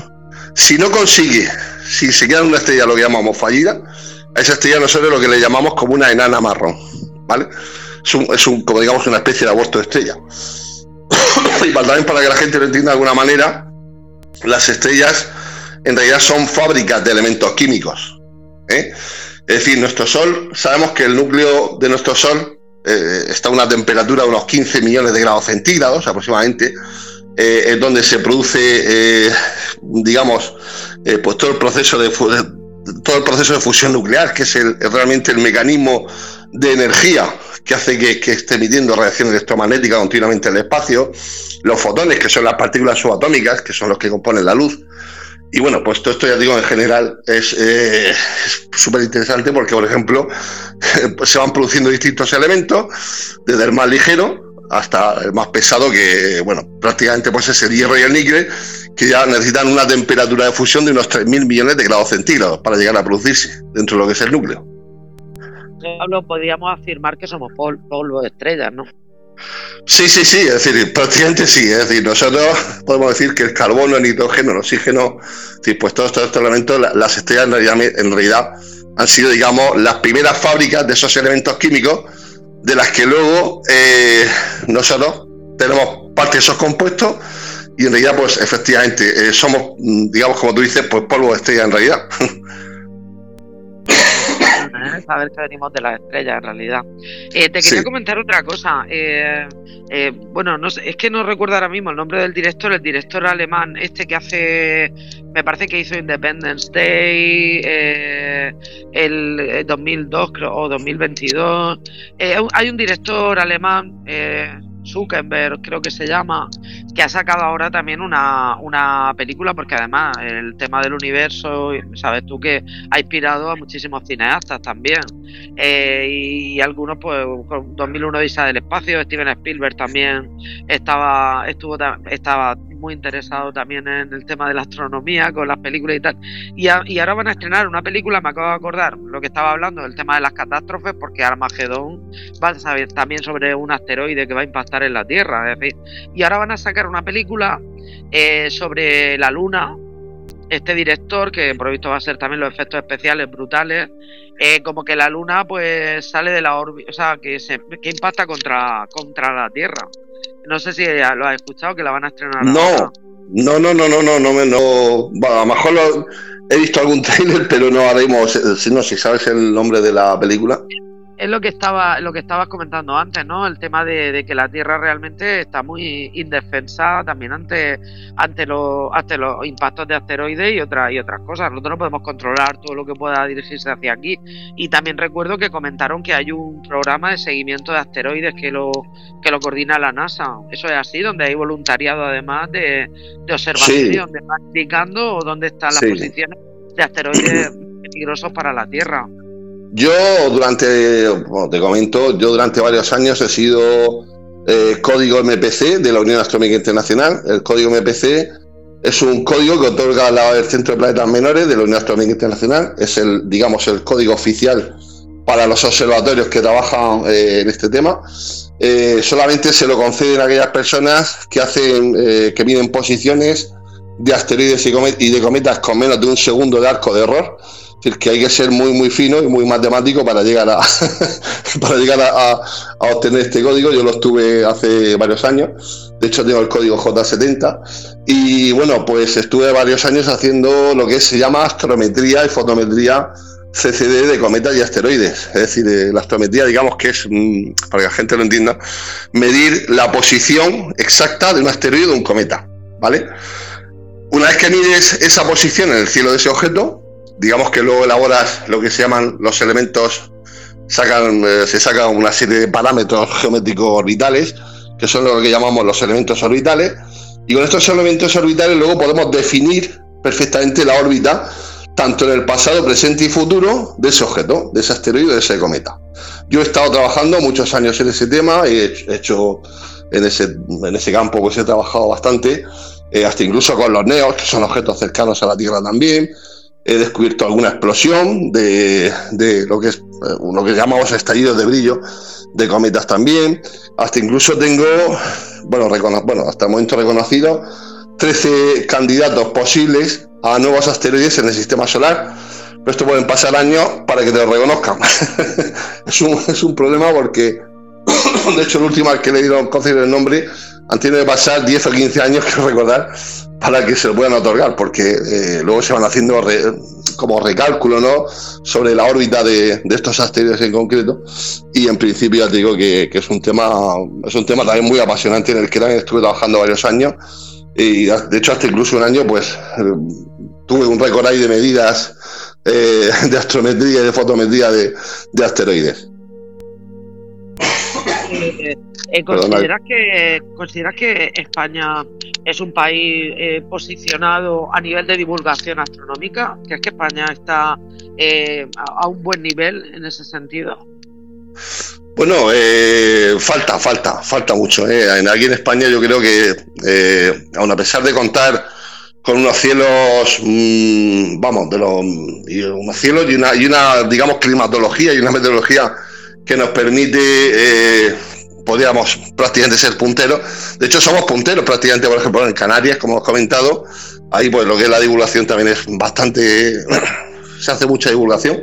Si no consigue, si se queda una estrella lo que llamamos fallida, a esa estrella nosotros lo que le llamamos como una enana marrón, ¿vale? Es, un, como digamos una especie de aborto de estrella. y para, también para que la gente lo entienda de alguna manera, las estrellas en realidad son fábricas de elementos químicos. ¿eh? Es decir, nuestro Sol, sabemos que el núcleo de nuestro Sol eh, está a una temperatura de unos 15 millones de grados centígrados aproximadamente, eh, es donde se produce, digamos, pues todo el proceso de todo el proceso de fusión nuclear, que es realmente el mecanismo de energía que hace que, esté emitiendo radiación electromagnética continuamente en el espacio, los fotones, que son las partículas subatómicas, que son los que componen la luz, y bueno, pues todo esto ya digo en general es eh, súper interesante porque, por ejemplo, se van produciendo distintos elementos, desde el más ligero hasta el más pesado, que, bueno, prácticamente pues es el hierro y el níquel, que ya necesitan una temperatura de fusión de unos 3.000 millones de grados centígrados para llegar a producirse dentro de lo que es el núcleo. Pablo, podríamos afirmar que somos polvo de estrellas, ¿no? Sí, sí, sí, es decir, prácticamente sí, es decir, nosotros podemos decir que el carbono, el nitrógeno, el oxígeno, pues todos estos, elementos, las estrellas en realidad, han sido, digamos, las primeras fábricas de esos elementos químicos de las que luego eh, nosotros tenemos parte de esos compuestos y en realidad, pues efectivamente, eh, somos, mm, digamos, como tú dices, pues polvo de estrella en realidad. saber que venimos de las estrellas en realidad. Eh, te quería comentar otra cosa. Eh, eh, bueno, no sé, es que no recuerdo ahora mismo el nombre del director, el director alemán, este que hace, me parece que hizo Independence Day, el 2002 o 2022. hay un director alemán Zuckerberg, creo que se llama, que ha sacado ahora también una, una película, porque además el tema del universo, sabes tú que ha inspirado a muchísimos cineastas también. Eh, y, algunos, pues, con 2001 Isa del Espacio, Steven Spielberg también estaba, estuvo, estaba muy interesado también en el tema de la astronomía, con las películas y tal. Y, ahora van a estrenar una película, me acabo de acordar, lo que estaba hablando, el tema de las catástrofes, porque Armagedón va a saber también sobre un asteroide que va a impactar en la Tierra. Es decir, y ahora van a sacar una película eh, sobre la Luna. Este director, que por visto va a ser también los efectos especiales brutales, eh, como que la Luna pues sale de la órbita, o sea, que, se, que impacta contra, contra la Tierra. No sé si lo has escuchado, que la van a estrenar. No, no, no, no, no, no, no, no, a lo mejor he visto algún trailer, pero no haremos, si no, si sabes el nombre de la película es lo que estaba lo que estabas comentando antes, ¿no? El tema de, que la Tierra realmente está muy indefensa también ante ante los ante los impactos de asteroides y otras y otras cosas. Nosotros no podemos controlar todo lo que pueda dirigirse hacia aquí. Y también recuerdo que comentaron que hay un programa de seguimiento de asteroides que lo que lo coordina la NASA. Eso es así, donde hay voluntariado además de, observación, donde va indicando dónde están las posiciones de asteroides peligrosos para la Tierra. Yo durante, te comento, yo durante varios años he sido eh, código MPC de la Unión Astronómica Internacional. El código MPC es un código que otorga el Centro de Planetas Menores de la Unión Astronómica Internacional. Es el, digamos, el código oficial para los observatorios que trabajan eh, en este tema. Eh, solamente se lo conceden a aquellas personas que hacen, que miden posiciones de asteroides y de cometas con menos de un segundo de arco de error decir, que hay que ser muy, muy fino y muy matemático para llegar a, para llegar a, obtener este código. Yo lo estuve hace varios años. De hecho, tengo el código J70. Y bueno, pues estuve varios años haciendo lo que se llama astrometría y fotometría CCD de cometas y asteroides. Es decir, eh, la astrometría, digamos que es, mm, para que la gente lo entienda, medir la posición exacta de un asteroide o un cometa. ¿Vale? Una vez que mides esa posición en el cielo de ese objeto, digamos que luego elaboras lo que se llaman los elementos, sacan, eh, se sacan una serie de parámetros geométricos orbitales, que son lo que llamamos los elementos orbitales, y con estos elementos orbitales luego podemos definir perfectamente la órbita, tanto en el pasado, presente y futuro, de ese objeto, de ese asteroide, de ese cometa. Yo he estado trabajando muchos años en ese tema, he hecho en ese, en ese campo, pues he trabajado bastante, eh, hasta incluso con los neos, que son objetos cercanos a la Tierra también, he descubierto alguna explosión de, lo que es eh, lo que llamamos estallidos de brillo de cometas también. Hasta incluso tengo, bueno, bueno hasta el momento reconocido, 13 candidatos posibles a nuevos asteroides en el sistema solar. Pero esto pueden pasar años para que te lo reconozcan. es, un, es un problema porque, de hecho, el último al que le dieron conceder el nombre han tenido que pasar 10 o 15 años, que recordar, para que se lo puedan otorgar, porque eh, luego se van haciendo como recálculo ¿no? sobre la órbita de, estos asteroides en concreto. Y en principio ya te digo que, es un tema es un tema también muy apasionante en el que también estuve trabajando varios años. Y de hecho, hasta incluso un año, pues tuve un récord ahí de medidas eh, de astrometría y de fotometría de asteroides. Eh, ¿consideras, que, ¿Consideras que España es un país eh, posicionado a nivel de divulgación astronómica? ¿Crees que España está eh, a, un buen nivel en ese sentido? Bueno, falta, falta, falta mucho. Aquí en España yo creo que, aun a pesar de contar con unos cielos, mm, vamos, de los, unos cielos y una, y una, digamos, climatología y una meteorología que nos permite podríamos prácticamente ser punteros. De hecho, somos punteros prácticamente, por ejemplo, en Canarias, como hemos comentado. Ahí, pues lo que es la divulgación también es bastante. se hace mucha divulgación.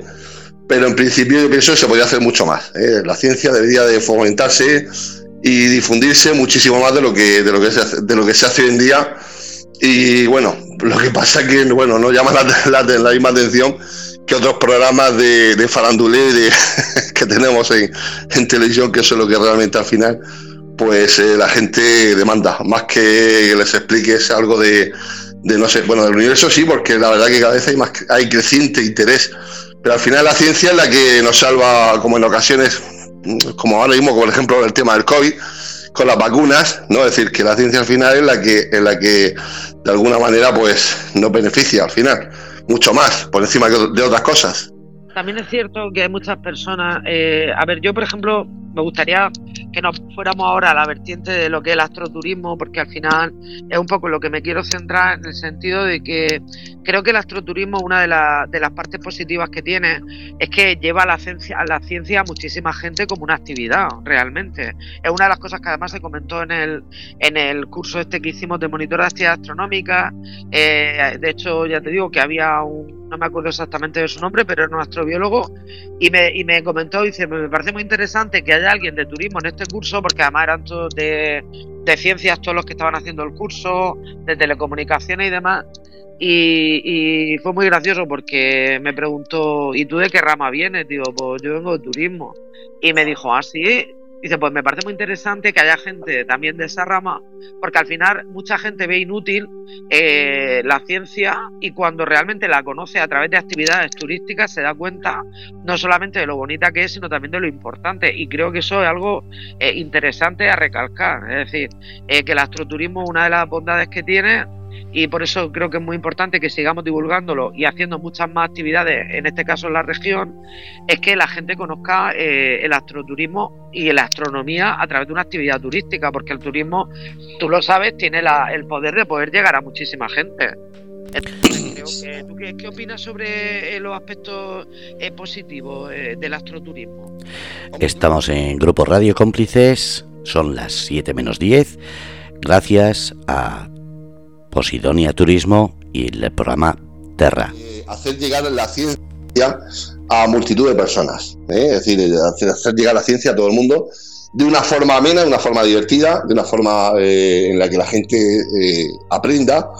Pero en principio yo pienso que se podría hacer mucho más. ¿eh? La ciencia debería de fomentarse y difundirse muchísimo más de lo que, de lo que, se, hace, hoy en día. Y bueno, lo que pasa es que bueno, no llama la, la misma atención que otros programas de, de farandulé que tenemos en, televisión, que eso es lo que realmente al final pues eh, la gente demanda, más que les expliques algo de, no sé, bueno, del universo sí, porque la verdad que cada vez hay más hay creciente interés, pero al final la ciencia es la que nos salva, como en ocasiones, como ahora mismo, por ejemplo, el tema del COVID, con las vacunas, ¿no? Decir, que la ciencia al final es la que, es la que de alguna manera pues nos beneficia al final mucho más por encima de otras cosas. También es cierto que hay muchas personas, eh, a ver, yo por ejemplo me gustaría que nos fuéramos ahora a la vertiente de lo que es el astroturismo, porque al final es un poco lo que me quiero centrar en el sentido de que creo que el astroturismo, una de, de las partes positivas que tiene, es que lleva a la, ciencia, a la ciencia a muchísima gente como una actividad, realmente. Es una de las cosas que además se comentó en el, en el curso este que hicimos de monitoración astronómica. Eh, de hecho, ya te digo que había un, no me acuerdo exactamente de su nombre, pero era un astrobiólogo, y me, y me comentó, dice, me parece muy interesante que haya alguien de turismo en este curso, porque además eran todos de, ciencias todos los que estaban haciendo el curso, de telecomunicaciones y demás. Y, fue muy gracioso porque me preguntó, ¿y tú de qué rama vienes? Digo, pues yo vengo de turismo. Y me dijo, ah, sí, Dice, pues me parece muy interesante que haya gente también de esa rama, porque al final mucha gente ve inútil eh, la ciencia y cuando realmente la conoce a través de actividades turísticas se da cuenta no solamente de lo bonita que es, sino también de lo importante. Y creo que eso es algo eh, interesante a recalcar. Es decir, eh, que el astroturismo, una de las bondades que tiene, y por eso creo que es muy importante que sigamos divulgándolo y haciendo muchas más actividades, en este caso en la región, es que la gente conozca eh, el astroturismo y la astronomía a través de una actividad turística, porque el turismo, tú lo sabes, tiene el poder de poder llegar a muchísima gente. ¿tú qué, opinas sobre eh, los aspectos eh, positivos del astroturismo? Estamos en Grupo Radio Cómplices, son las 7 menos 10, gracias a Posidonia Turismo y el programa Terra. Eh, hacer llegar la ciencia a multitud de personas, ¿eh? es decir, hacer llegar la ciencia a todo el mundo de una forma amena, de una forma divertida, de una forma eh, en la que la gente aprenda,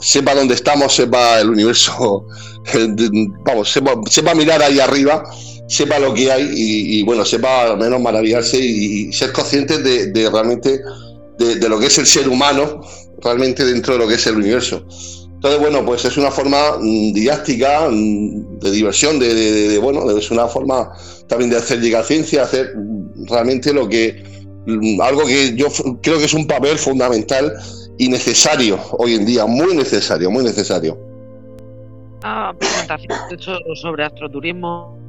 sepa dónde estamos, sepa el universo, vamos, sepa, mirar ahí arriba, sepa lo que hay y, bueno, sepa al menos maravillarse y, ser consciente de, realmente de, lo que es el ser humano realmente dentro de lo que es el universo. Entonces, bueno, pues es una forma mm, didáctica, mm, de diversión, de, bueno, es una forma también de hacer llegar ciencia, hacer realmente lo que, mm, algo que yo creo que es un papel fundamental y necesario hoy en día, muy necesario, muy necesario. Ah, presentación sobre astroturismo.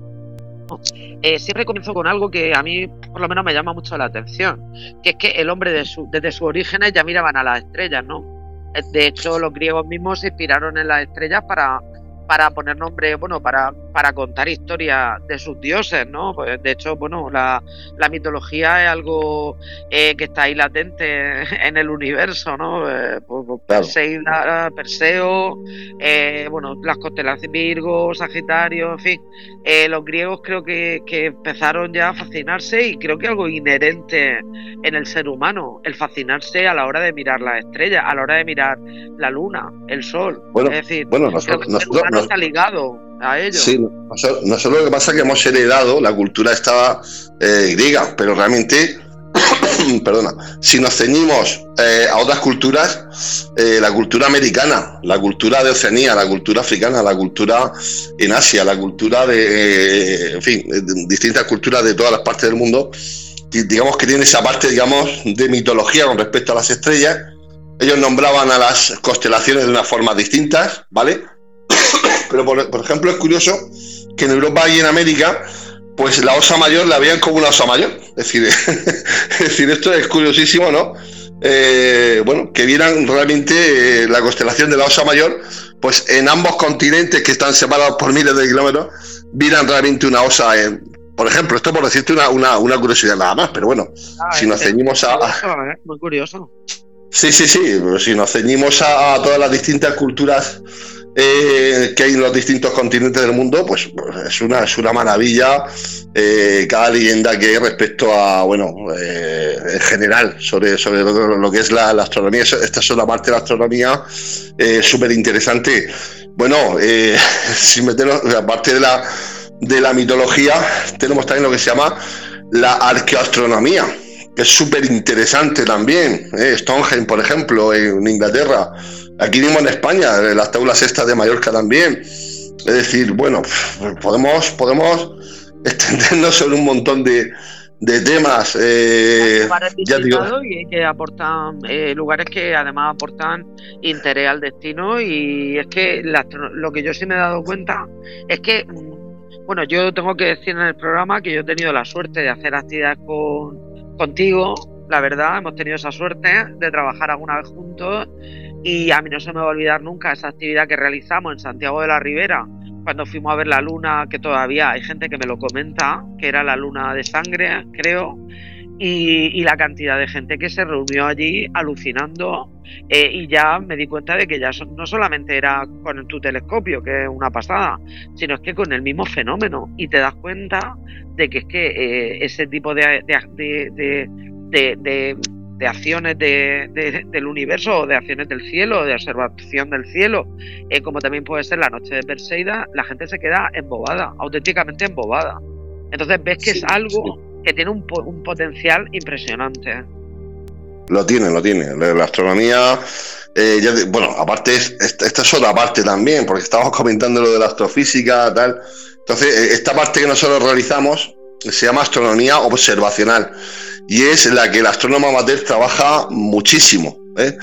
Eh, siempre comienzo con algo que a mí por lo menos me llama mucho la atención, que es que el hombre de su, desde sus orígenes ya miraban a las estrellas, ¿no? De hecho, los griegos mismos se inspiraron en las estrellas para para poner nombre, bueno, para, para contar historias de sus dioses, ¿no? Pues de hecho, bueno, la, mitología es algo eh, que está ahí latente en el universo, ¿no? Eh, pues, pues Perseo, eh, bueno, las constelaciones Virgo, Sagitario, en fin. los griegos creo que, que empezaron ya a fascinarse y creo que algo inherente en el ser humano, el fascinarse a la hora de mirar las estrellas, a la hora de mirar la luna, el sol. Bueno, es decir, bueno, nosotros, está ligado a ello. Sí, nosotros, lo que pasa es que hemos heredado, la cultura estaba eh, griega, pero realmente, perdona, si nos ceñimos eh, a otras culturas, eh, la cultura americana, la cultura de Oceanía, la cultura africana, la cultura en Asia, la cultura de, en fin, distintas culturas de todas las partes del mundo, digamos que tiene esa parte, digamos, de mitología con respecto a las estrellas. Ellos nombraban a las constelaciones de unas formas distintas, ¿vale? Pero, por, ejemplo, es curioso que en Europa y en América, pues la osa mayor la veían como una osa mayor. Es decir, es decir esto es curiosísimo, ¿no? Eh, bueno, que vieran realmente eh, la constelación de la osa mayor, pues en ambos continentes que están separados por miles de kilómetros, vieran realmente una osa. por ejemplo, esto por decirte una, una, curiosidad nada más, pero bueno, ah, si nos ceñimos a. ¿eh? Muy curioso. Sí, sí, sí, si nos ceñimos a todas las distintas culturas eh, que hay en los distintos continentes del mundo, pues, es una, es una maravilla eh, cada leyenda que hay respecto a, bueno, eh, en general, sobre, sobre lo, que es la, astronomía. Esta es una parte de la astronomía súper interesante. Bueno, sin meternos, aparte de la, de la mitología, tenemos también lo que se llama la arqueoastronomía que es súper interesante también. Stonehenge, por ejemplo, en Inglaterra, Aquí mismo en España, las taulas estas de Mallorca también. Es decir, bueno, podemos, podemos extendernos sobre un montón de, temas. Eh, ya digo. Y que aportan eh, lugares que además aportan interés al destino. Y es que lo que yo sí me he dado cuenta es que, mm, bueno, yo tengo que decir en el programa que yo he tenido la suerte de hacer actividades con, contigo. La verdad, hemos tenido esa suerte de trabajar alguna vez juntos y a mí no se me va a olvidar nunca esa actividad que realizamos en Santiago de la Ribera, cuando fuimos a ver la luna, que todavía hay gente que me lo comenta, que era la luna de sangre, creo, y, la cantidad de gente que se reunió allí alucinando eh, y ya me di cuenta de que ya no solamente era con tu telescopio, que es una pasada, sino es que con el mismo fenómeno. Y te das cuenta de que es que eh, ese tipo de acciones del universo o de acciones del cielo, de observación del cielo, eh, como también puede ser la noche de Perseida, la gente se queda embobada, auténticamente embobada. Entonces ves que es algo que tiene un, potencial impresionante. Lo tiene, lo tiene. La astronomía, eh, bueno, aparte, esta es otra parte también, porque estábamos comentando lo de la astrofísica, tal. Entonces, eh, esta parte que nosotros realizamos se llama astronomía observacional y es la que el astrónomo amateur trabaja muchísimo. ¿eh?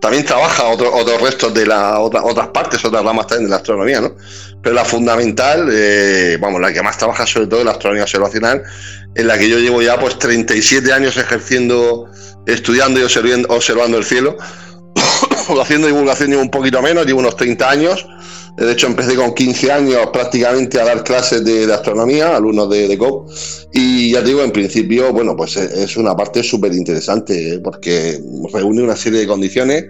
también trabaja otros restos de las otras partes, otras ramas también de la astronomía, ¿no? Pero la fundamental, eh, vamos, la que más trabaja sobre todo es la astronomía observacional, en la que yo llevo ya pues 37 años ejerciendo, estudiando y observando el cielo, haciendo divulgación llevo un poquito menos, llevo unos 30 años, de hecho, empecé con 15 años prácticamente a dar clases de, astronomía, alumnos de, de, COP, y ya digo, en principio, bueno, pues es una parte súper interesante, ¿eh? porque reúne una serie de condiciones,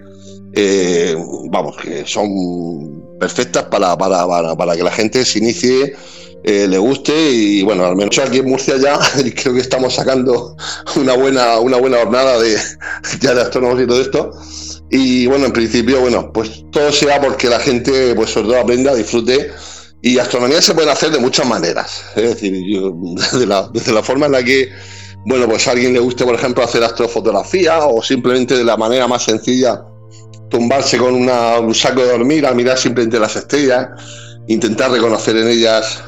eh, vamos, que son perfectas para, para, para, que la gente se inicie eh, le guste y bueno, al menos aquí en Murcia ya creo que estamos sacando una buena, una buena jornada de, ya de astrónomos y todo esto. Y bueno, en principio, bueno, pues todo sea porque la gente, pues sobre todo aprenda, disfrute. Y astronomía se puede hacer de muchas maneras. Es decir, desde, la, desde la forma en la que, bueno, pues a alguien le guste, por ejemplo, hacer astrofotografía o simplemente de la manera más sencilla, tumbarse con una, un saco de dormir a mirar simplemente las estrellas, intentar reconocer en ellas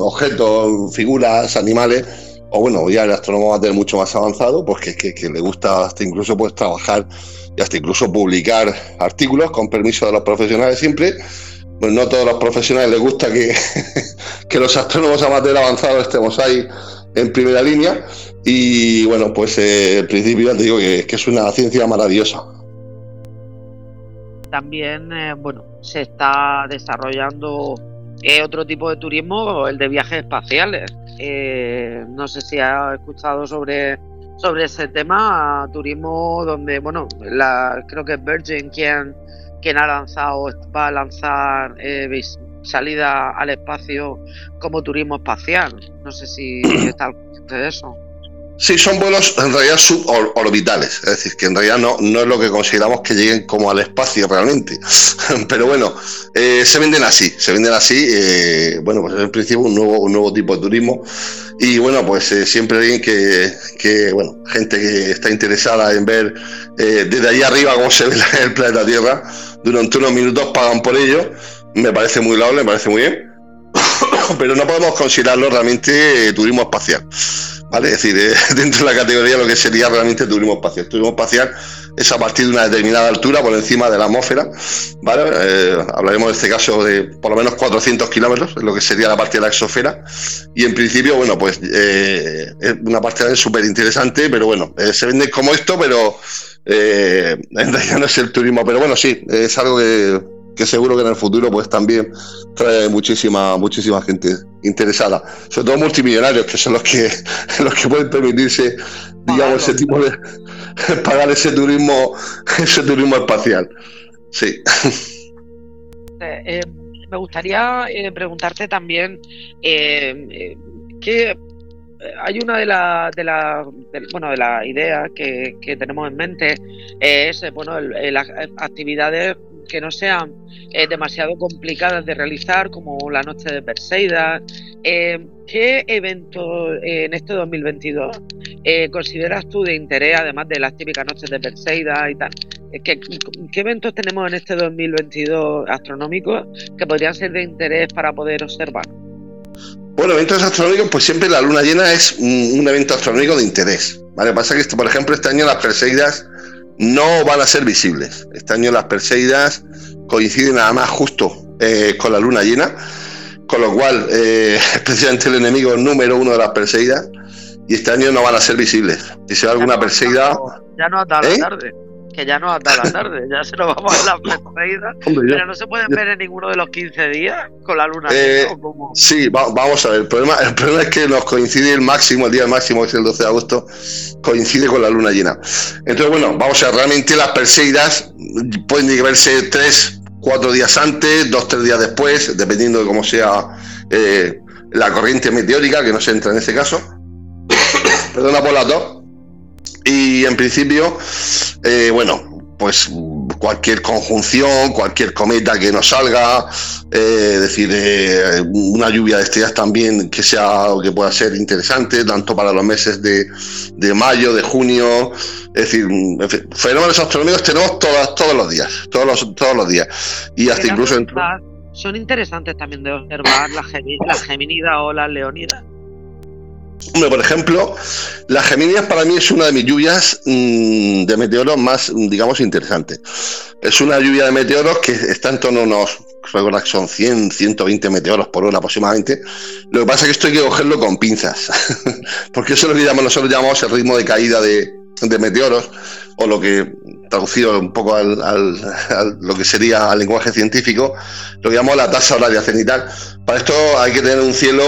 objetos, figuras, animales o bueno, ya el astrónomo va a tener mucho más avanzado, pues que, que, le gusta hasta incluso pues trabajar y hasta incluso publicar artículos con permiso de los profesionales siempre. Pues no todos los profesionales les gusta que, que los astrónomos amateurs avanzados estemos ahí en primera línea. Y bueno, pues eh, principio te digo que, que es una ciencia maravillosa. también, eh, bueno, se está desarrollando otro tipo de turismo, el de viajes espaciales. no sé si ha escuchado sobre sobre ese tema, turismo donde, bueno, la, creo que es Virgin quien, quien ha lanzado, va a lanzar eh, salida al espacio como turismo espacial. No sé si está de eso. Sí, son vuelos en realidad suborbitales, es decir, que en realidad no, no es lo que consideramos que lleguen como al espacio realmente. Pero bueno, eh, se venden así, se venden así, eh, bueno, pues en principio un nuevo, un nuevo tipo de turismo. Y bueno, pues eh, siempre alguien que, que, bueno, gente que está interesada en ver desde allá arriba cómo se ve el planeta Tierra, durante unos minutos pagan por ello, me parece muy loable, me parece muy bien. Pero no podemos considerarlo realmente turismo espacial. ¿vale? Es decir, eh, dentro de la categoría lo que sería realmente turismo espacial. Turismo espacial es a partir de una determinada altura por encima de la atmósfera, ¿vale? Eh, hablaremos en este caso de por lo menos 400 kilómetros, lo que sería la parte de la exosfera, y en principio, bueno, pues eh, es una parte súper interesante, pero bueno, se vende como esto, pero en realidad no es el turismo, pero bueno, sí, es algo que que seguro que en el futuro pues también trae muchísima muchísima gente interesada, sobre todo multimillonarios que son los que los que pueden permitirse digamos ese tipo de pagar ese turismo ese turismo espacial. Sí. Eh, eh, me gustaría eh, preguntarte también que hay una de las de la, bueno de las ideas que, que, tenemos en mente es bueno las actividades que no sean eh, demasiado complicadas de realizar, como la noche de Perseida. Eh, ¿Qué eventos eh, en este 2022 consideras tú de interés, además de las típicas noches de Perseida y tal? ¿Qué, ¿Qué eventos tenemos en este 2022 astronómicos que podrían ser de interés para poder observar? Bueno, eventos astronómicos, pues siempre la luna llena es un, evento astronómico de interés. ¿vale? Pasa que, por ejemplo, este año las Perseidas no van a ser visibles. Este año las Perseidas coinciden nada más justo eh, con la luna llena, con lo cual eh, es precisamente el enemigo número uno de las Perseidas y este año no van a ser visibles. Si se ve alguna Perseida... Ya no hasta la ¿Eh? tarde que ya no hasta la tarde, ya se nos vamos a la Perseida, pero no se pueden ver en ninguno de los 15 días con la luna llena. Sí, vamos a ver, el problema, el problema es que nos coincide el máximo, el día máximo, que es el 12 de agosto, coincide con la luna llena. Entonces, bueno, vamos a ver, realmente las Perseidas pueden verse tres, cuatro días antes, dos, tres días después, dependiendo de cómo sea eh, la corriente meteórica, que no se entra en ese caso. Perdona por las dos. Y en principio, eh, bueno, pues cualquier conjunción, cualquier cometa que nos salga, eh, es decir, eh, una lluvia de estrellas también que sea que pueda ser interesante, tanto para los meses de, mayo, de junio, es decir, fenómenos astronómicos tenemos todas, todos los días, todos los, todos los días. Y hasta incluso... Son interesantes también de observar la, la Geminida o la Leonida por ejemplo, la Geminias para mí es una de mis lluvias mm, de meteoros más, digamos, interesantes. Es una lluvia de meteoros que está en torno a unos, que son 100, 120 meteoros por hora aproximadamente. Lo que pasa es que esto hay que cogerlo con pinzas, porque eso es lo que llamamos, nosotros llamamos el ritmo de caída de, meteoros, o lo que, traducido un poco al, lo que sería al lenguaje científico, lo que llamamos la tasa horaria cenital. Para esto hay que tener un cielo,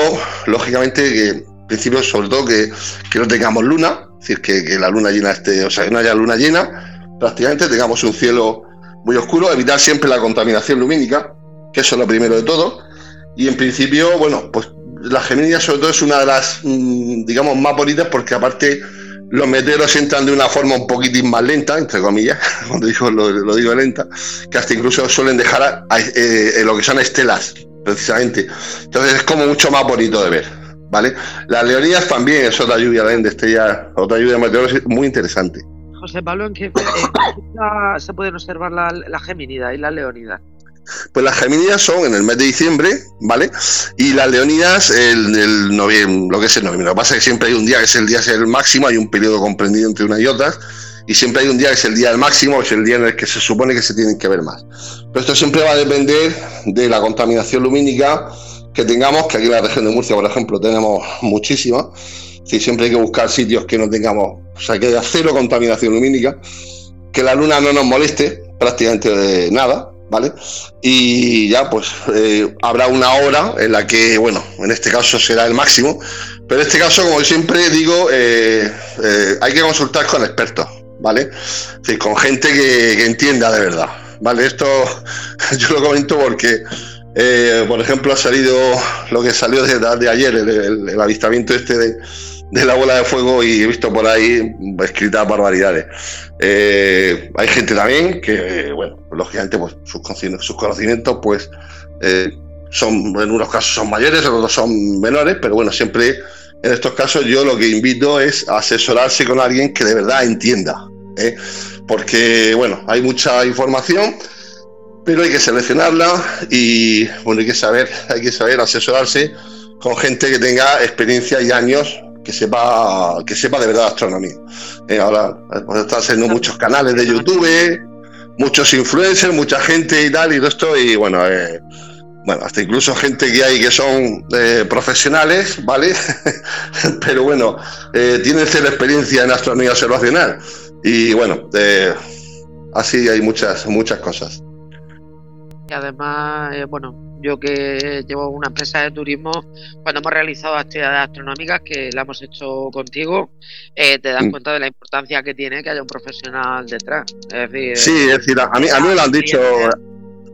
lógicamente, que principio, sobre todo, que, no tengamos luna, es decir, que, la luna llena esté, o sea, que no haya luna llena, prácticamente tengamos un cielo muy oscuro, evitar siempre la contaminación lumínica, que eso es lo primero de todo. Y en principio, bueno, pues la Geminidia sobre todo es una de las, mm, digamos, más bonitas porque aparte los meteoros entran de una forma un poquitín más lenta, entre comillas, cuando digo, lo, digo lenta, que hasta incluso suelen dejar eh, lo que son estelas, precisamente. Entonces es como mucho más bonito de ver. ¿Vale? Las leonidas también es otra lluvia de estrella, otra lluvia de meteoros muy interesante. José Pablo, ¿en qué se pueden observar la, la y la Leonida? Pues las Geminidas son en el mes de diciembre, ¿vale? Y las Leonidas el, el noviembre, lo que es el noviembre. Lo que pasa es que siempre hay un día que es el día es el máximo, hay un periodo comprendido entre una y otra, y siempre hay un día que es el día del máximo, que es el día en el que se supone que se tienen que ver más. Pero esto siempre va a depender de la contaminación lumínica, que tengamos, que aquí en la región de Murcia, por ejemplo, tenemos muchísimas. Si siempre hay que buscar sitios que no tengamos, o sea, que haya cero contaminación lumínica, que la luna no nos moleste, prácticamente nada, ¿vale? Y ya pues eh, habrá una hora en la que, bueno, en este caso será el máximo, pero en este caso, como siempre digo, eh, eh, hay que consultar con expertos, ¿vale? Es decir, con gente que, entienda de verdad, ¿vale? Esto yo lo comento porque... por ejemplo, ha salido lo que salió de, ayer, el avistamiento este de, la bola de fuego y he visto por ahí escritas barbaridades. Eh, hay gente también que, bueno, lógicamente, pues sus, sus conocimientos, pues, eh, son, en unos casos son mayores, en otros son menores, pero bueno, siempre en estos casos yo lo que invito es asesorarse con alguien que de verdad entienda. ¿eh? Porque, bueno, hay mucha información, pero hay que seleccionarla y, bueno, hay que saber, hay que saber asesorarse con gente que tenga experiencia y años que sepa, que sepa de verdad astronomía. Eh, ahora pues, están saliendo muchos canales de YouTube, muchos influencers, mucha gente y tal, y esto, y bueno, eh, bueno, hasta incluso gente que hay que son eh, profesionales, ¿vale? Pero bueno, tienen cero experiencia en astronomía observacional. Y bueno, así hay muchas, muchas cosas. Y además, bueno, yo que llevo una empresa de turismo, cuando hemos realizado actividades astronómicas que la hemos hecho contigo, eh, te das mm. cuenta de la importancia que tiene que haya un profesional detrás. Es decir, sí, es decir, a mí, a mí me lo han dicho,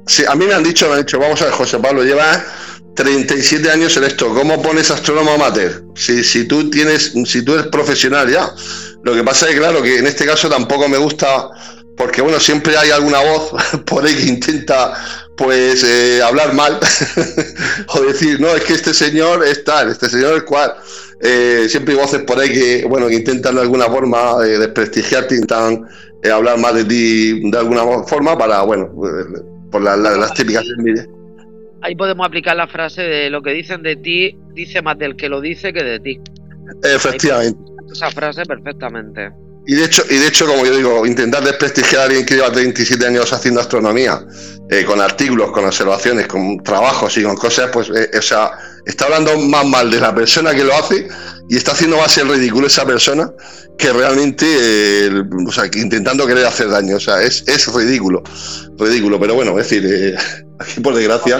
sí, a mí me han dicho, me han dicho, vamos a ver, José Pablo, lleva 37 años en esto, ¿cómo pones astrónomo amateur? Si, si tú tienes, si tú eres profesional ya. Lo que pasa es claro, que en este caso tampoco me gusta porque bueno, siempre hay alguna voz por ahí que intenta pues eh, hablar mal o decir, no, es que este señor es tal, este señor es cual. Eh, siempre hay voces por ahí que, bueno, que intentan de alguna forma eh, desprestigiarte, intentan hablar mal de ti de alguna forma para, bueno, por las típicas Ahí podemos aplicar la frase de lo que dicen de ti, dice más del que lo dice que de ti. Efectivamente. Esa frase perfectamente. Y de hecho, y de hecho, como yo digo, intentar desprestigiar a alguien que lleva 27 años haciendo astronomía, eh, con artículos, con observaciones, con trabajos y con cosas, pues, eh, o sea, está hablando más mal de la persona que lo hace y está haciendo más el ridículo esa persona que realmente, eh, o sea, intentando querer hacer daño. O sea, es, es ridículo, ridículo. Pero bueno, decir, aquí por desgracia.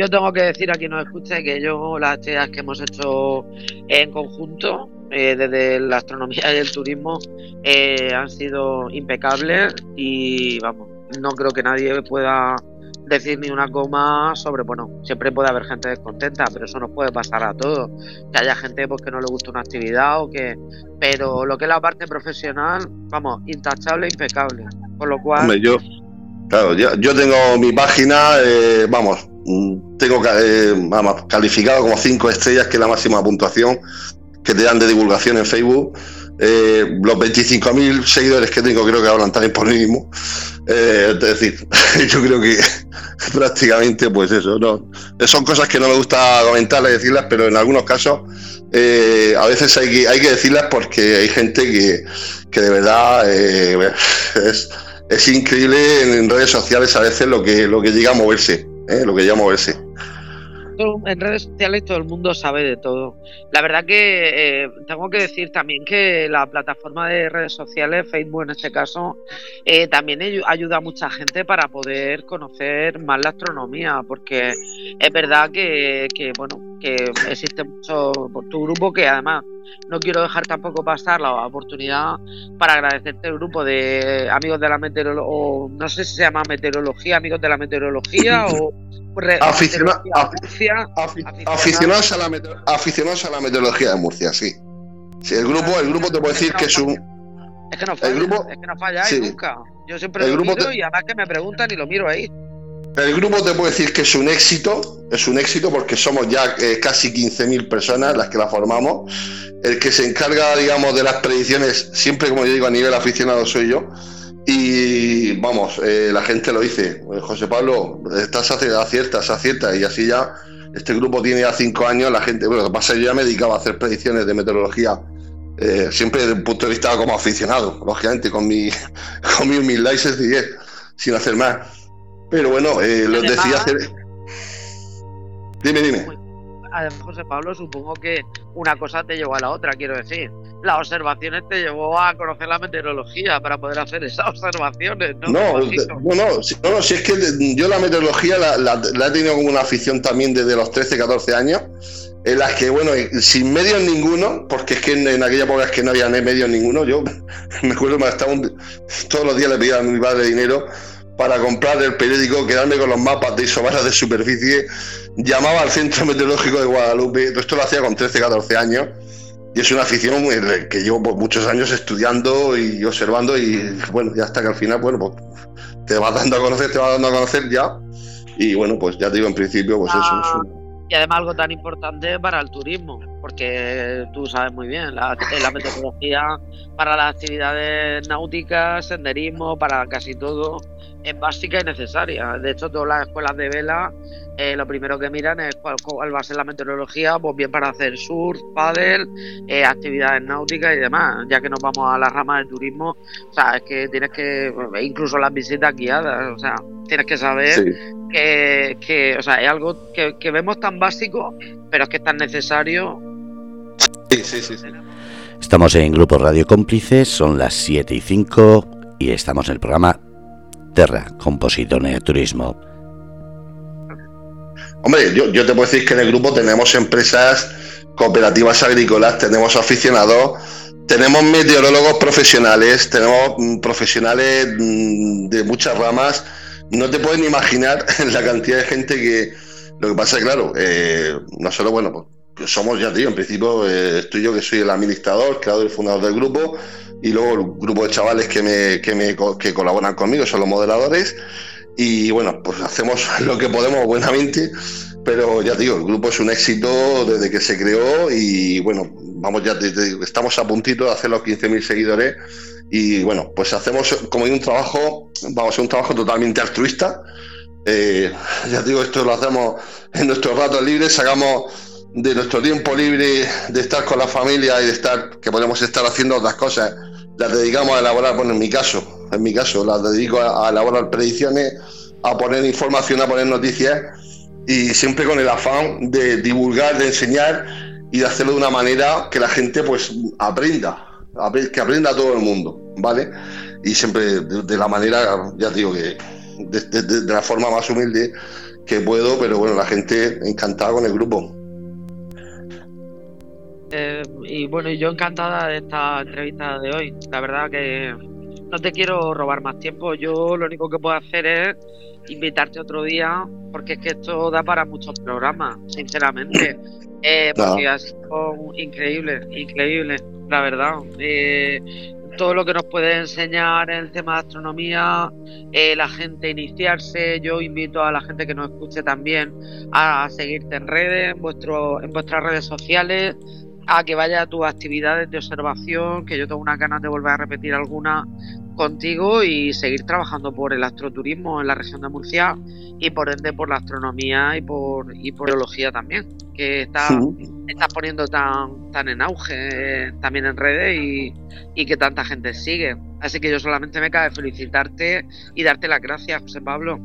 Yo tengo que decir a quien nos escuche que yo las actividades que hemos hecho en conjunto eh, desde la astronomía y el turismo eh, han sido impecables y vamos, no creo que nadie pueda decir ni una coma sobre, bueno, siempre puede haber gente descontenta, pero eso nos puede pasar a todos, que haya gente pues, que no le gusta una actividad o que... Pero lo que es la parte profesional, vamos, intachable e impecable. Por lo cual... yo, claro, yo, tengo mi página, eh, vamos, tengo vamos, calificado como cinco estrellas, que es la máxima puntuación que te dan de divulgación en Facebook. Eh, los 25.000 seguidores que tengo creo que hablan también por mínimo. Eh, es decir, yo creo que prácticamente pues eso, no son cosas que no me gusta comentarlas y decirlas, pero en algunos casos eh, a veces hay que, hay que decirlas porque hay gente que, que de verdad es, es, increíble en, redes sociales a veces lo que, lo que llega a moverse, lo que llega a en redes sociales todo el mundo sabe de todo. La verdad que eh, tengo que decir también que la plataforma de redes sociales, Facebook en este caso, eh, también ayuda a mucha gente para poder conocer más la astronomía, porque es verdad que, bueno, que existe mucho por tu grupo que además no quiero dejar tampoco pasar la oportunidad para agradecerte el grupo de amigos de la meteorología, no sé si se llama meteorología, amigos de la meteorología o aficionados a, la aficionados a la meteorología de Murcia, sí. sí el grupo, el grupo te puede decir que es un. Es que no falla, el grupo, es que no falla nunca. Yo siempre el lo grupo miro y además que me preguntan y lo miro ahí. El grupo te puede decir que es un éxito, es un éxito porque somos ya eh, casi 15.000 personas las que la formamos. El que se encarga, digamos, de las predicciones, siempre como yo digo, a nivel aficionado soy yo. Y vamos, eh, la gente lo dice, José Pablo, estás aciertas, aciertas, y así ya, este grupo tiene ya cinco años, la gente, bueno, lo que pasa es que yo ya me dedicaba a hacer predicciones de meteorología, eh, siempre desde un punto de vista como aficionado, lógicamente, con mi, con mi humildad y sencillez, sin hacer más. Pero bueno, eh, lo decía hacer... Dime, dime. Además, José Pablo, supongo que una cosa te llevó a la otra, quiero decir. Las observaciones te llevó a conocer la meteorología para poder hacer esas observaciones, ¿no? No, no, no, si, es que yo la meteorología la, he tenido como una afición también desde los 13, 14 años, en las que, bueno, sin medios ninguno, porque es que en, aquella época es que no había medios ninguno, yo me acuerdo que estaba todos los días le pedía a mi padre dinero para comprar el periódico, quedarme con los mapas de isobaras de superficie, llamaba al Centro Meteorológico de Guadalupe, esto lo hacía con 13, 14 años y es una afición que llevo muchos años estudiando y observando y bueno, ya hasta que al final, bueno, pues te vas dando a conocer, te vas dando a conocer ya. Y bueno, pues ya te digo en principio, pues eso. Ah, y además algo tan importante para el turismo, porque tú sabes muy bien, la, la meteorología para las actividades náuticas, senderismo, para casi todo, es básica y necesaria. De hecho, todas las escuelas de vela eh, lo primero que miran es cuál, va a ser la meteorología, pues bien para hacer surf, paddle, eh, actividades náuticas y demás, ya que nos vamos a la rama del turismo, o sea, es que tienes que, incluso las visitas guiadas, o sea, tienes que saber que, o sea, es algo que, vemos tan básico, pero es que es tan necesario. Sí, sí, sí. Estamos en Grupo Radio Cómplices, son las 7 y 5 y estamos en el programa Terra, Compositor de Turismo. Hombre, yo, te puedo decir que en el grupo tenemos empresas cooperativas agrícolas, tenemos aficionados, tenemos meteorólogos profesionales, tenemos mm, profesionales mm, de muchas ramas. No te puedes ni imaginar la cantidad de gente que. Lo que pasa es, claro, eh, nosotros, bueno, pues somos ya, tío, en principio eh, estoy yo que soy el administrador, creador y fundador del grupo, y luego el grupo de chavales que me, que me que colaboran conmigo son los moderadores. Y bueno, pues hacemos lo que podemos buenamente, pero ya digo, el grupo es un éxito desde que se creó y bueno, vamos ya, estamos a puntito de hacer los 15.000 seguidores y bueno, pues hacemos como un trabajo, vamos a un trabajo totalmente altruista. Eh, ya digo, esto lo hacemos en nuestros ratos libres, sacamos de nuestro tiempo libre de estar con la familia y de estar, que podemos estar haciendo otras cosas, las dedicamos a elaborar, bueno, en mi caso, en mi caso, las dedico a, elaborar predicciones, a poner información, a poner noticias y siempre con el afán de divulgar, de enseñar y de hacerlo de una manera que la gente pues aprenda, que aprenda todo el mundo, ¿vale? Y siempre de, la manera, ya digo que de, la forma más humilde que puedo, pero bueno, la gente encantada con el grupo. Eh, y bueno, yo encantada de esta entrevista de hoy. La verdad que no te quiero robar más tiempo. Yo lo único que puedo hacer es invitarte otro día, porque es que esto da para muchos programas, sinceramente. Eh, porque ha sido increíble, increíble, la verdad. Eh, todo lo que nos puede enseñar en el tema de astronomía, eh, la gente iniciarse. Yo invito a la gente que nos escuche también a, seguirte en redes, en, vuestro, en vuestras redes sociales, a que vaya a tus actividades de observación, que yo tengo una ganas de volver a repetir alguna contigo y seguir trabajando por el astroturismo en la región de Murcia y por ende por la astronomía y por y por biología también, que está, poniendo tan, tan en auge también en redes y, y, que tanta gente sigue. Así que yo solamente me cabe felicitarte y darte las gracias, José Pablo.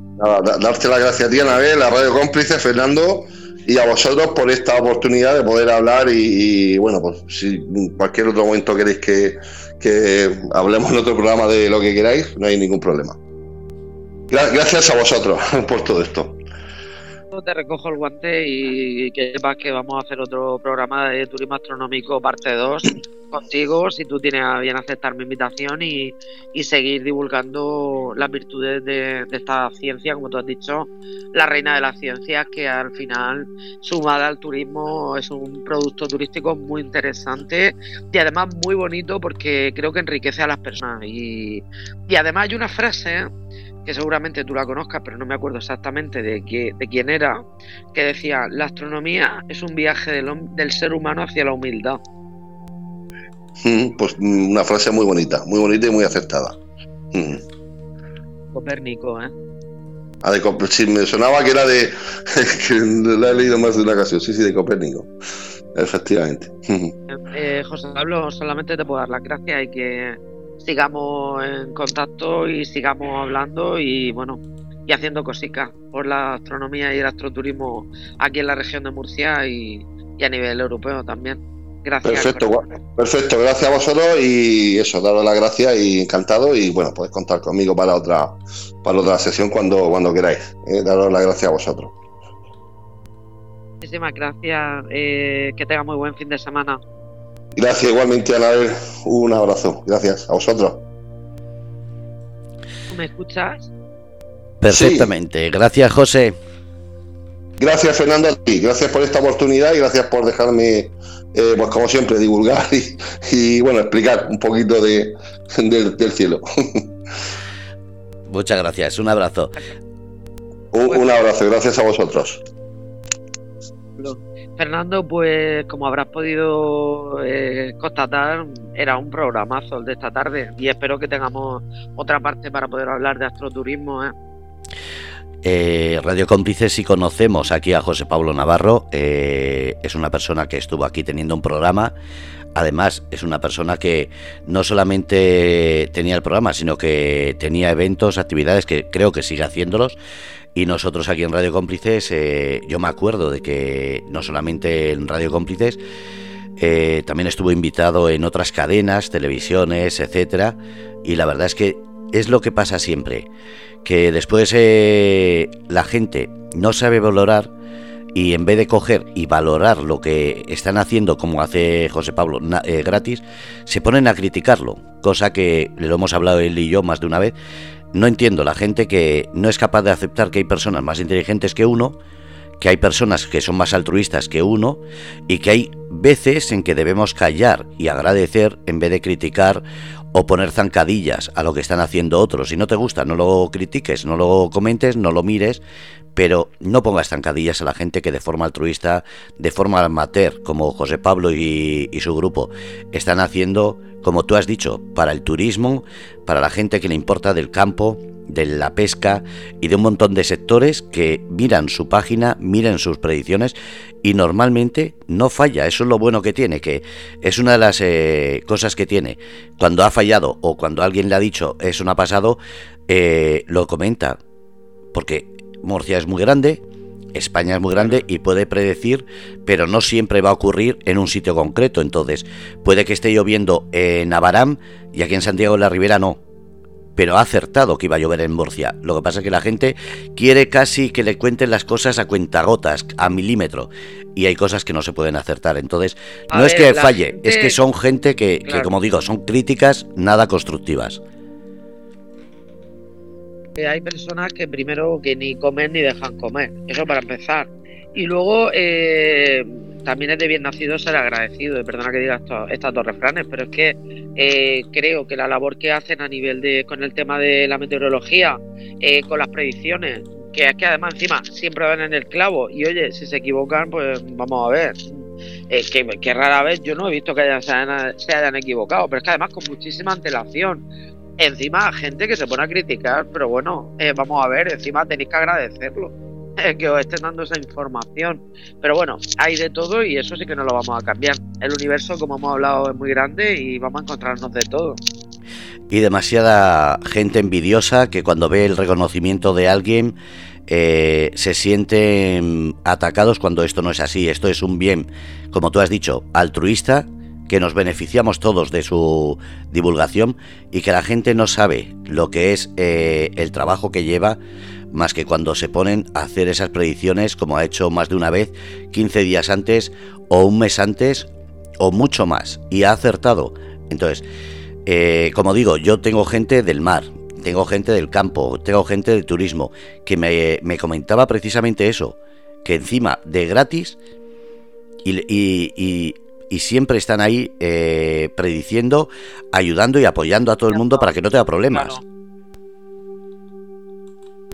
darte las gracias a ti, Anabel, a Radio Cómplice, Fernando y a vosotros por esta oportunidad de poder hablar y, bueno, pues si en cualquier otro momento queréis que, hablemos en otro programa de lo que queráis, no hay ningún problema. Gracias a vosotros por todo esto. Te recojo el guante y que sepas que vamos a hacer otro programa de turismo astronómico parte 2 contigo si tú tienes a bien aceptar mi invitación y, seguir divulgando las virtudes de, esta ciencia, como tú has dicho, la reina de las ciencias, que al final, sumada al turismo, es un producto turístico muy interesante y además muy bonito porque creo que enriquece a las personas. Y, y además hay una frase que seguramente tú la conozcas, pero no me acuerdo exactamente de, de quién era, que decía, la astronomía es un viaje del, del ser humano hacia la humildad. Mm, pues mm, una frase muy bonita, muy bonita y muy acertada. Mm. Copérnico, ¿eh? Ah, de sí, me sonaba que era de. que la he leído más de una ocasión, sí, sí, de Copérnico. Efectivamente. Eh, José Pablo, solamente te puedo dar las gracias y que sigamos en contacto y sigamos hablando y bueno, y haciendo cositas por la astronomía y el astroturismo aquí en la región de Murcia y, y a nivel europeo también. Gracias. Perfecto, perfecto, gracias a vosotros y eso, daros las gracias y encantado y bueno, podéis contar conmigo para otra para otra sesión cuando, cuando queráis. ¿eh? Daros las gracias a vosotros. Muchísimas gracias, eh, que tenga muy buen fin de semana. Gracias igualmente, Anabel. Un abrazo. Gracias a vosotros. ¿Me escuchas? Perfectamente. Gracias, José. Gracias, Fernando, a ti. Gracias por esta oportunidad y gracias por dejarme, eh, pues como siempre, divulgar y, bueno, explicar un poquito de, del, cielo. Muchas gracias. Un abrazo. un abrazo. Gracias a vosotros. Fernando, pues como habrás podido eh, constatar, era un programazo el de esta tarde y espero que tengamos otra parte para poder hablar de astroturismo. ¿eh? Eh, Radio Cómplices, si conocemos aquí a José Pablo Navarro, es una persona que estuvo aquí teniendo un programa. Además, es una persona que no solamente tenía el programa, sino que tenía eventos, actividades que creo que sigue haciéndolos y nosotros aquí en Radio Cómplices, eh, yo me acuerdo de que no solamente en Radio Cómplices, eh, también estuvo invitado en otras cadenas, televisiones, etcétera. Y la verdad es que es lo que pasa siempre, que después eh, la gente no sabe valorar y en vez de coger y valorar lo que están haciendo, como hace José Pablo, gratis, se ponen a criticarlo, cosa que lo hemos hablado él y yo más de una vez, no entiendo la gente que no es capaz de aceptar que hay personas más inteligentes que uno, que hay personas que son más altruistas que uno y que hay veces en que debemos callar y agradecer en vez de criticar o poner zancadillas a lo que están haciendo otros. Si no te gusta, no lo critiques, no lo comentes, no lo mires, pero no pongas zancadillas a la gente que de forma altruista, de forma amateur, como José Pablo y, su grupo, están haciendo, como tú has dicho, para el turismo, para la gente que le importa del campo, de la pesca y de un montón de sectores que miran su página, miran sus predicciones y normalmente no falla. Eso es lo bueno que tiene, que es una de las eh, cosas que tiene. Cuando ha fallado o cuando alguien le ha dicho eso no ha pasado, eh, lo comenta. Porque Murcia es muy grande, España es muy grande y puede predecir, pero no siempre va a ocurrir en un sitio concreto. Entonces, puede que esté lloviendo en Abaram y aquí en Santiago de la Ribera no pero ha acertado que iba a llover en Murcia. Lo que pasa es que la gente quiere casi que le cuenten las cosas a cuentagotas, a milímetro, y hay cosas que no se pueden acertar. Entonces, no es que falle, es que son gente que, que, como digo, son críticas nada constructivas. Hay personas que primero que ni comen ni dejan comer, eso para empezar. Y luego eh, también es de bien nacido ser agradecido, y perdona que diga estos, dos refranes, pero es que eh, creo que la labor que hacen a nivel de con el tema de la meteorología, eh, con las predicciones, que es que además encima siempre van en el clavo y oye, si se equivocan, pues vamos a ver. que, rara vez yo no he visto que se, hayan, equivocado, pero es que además con muchísima antelación. Encima gente que se pone a criticar, pero bueno, vamos a ver, encima tenéis que agradecerlo que os estén dando esa información. Pero bueno, hay de todo y eso sí que no lo vamos a cambiar. El universo, como hemos hablado, es muy grande y vamos a encontrarnos de todo. Y demasiada gente envidiosa que cuando ve el reconocimiento de alguien eh, se sienten atacados cuando esto no es así. Esto es un bien, como tú has dicho, altruista que nos beneficiamos todos de su divulgación y que la gente no sabe lo que es eh, el trabajo que lleva más que cuando se ponen a hacer esas predicciones como ha hecho más de una vez 15 días antes o un mes antes o mucho más y ha acertado. Entonces, eh, como digo, yo tengo gente del mar, tengo gente del campo, tengo gente del turismo que me, comentaba precisamente eso, que encima de gratis y, siempre están ahí eh, prediciendo, ayudando y apoyando a todo el mundo para que no tenga problemas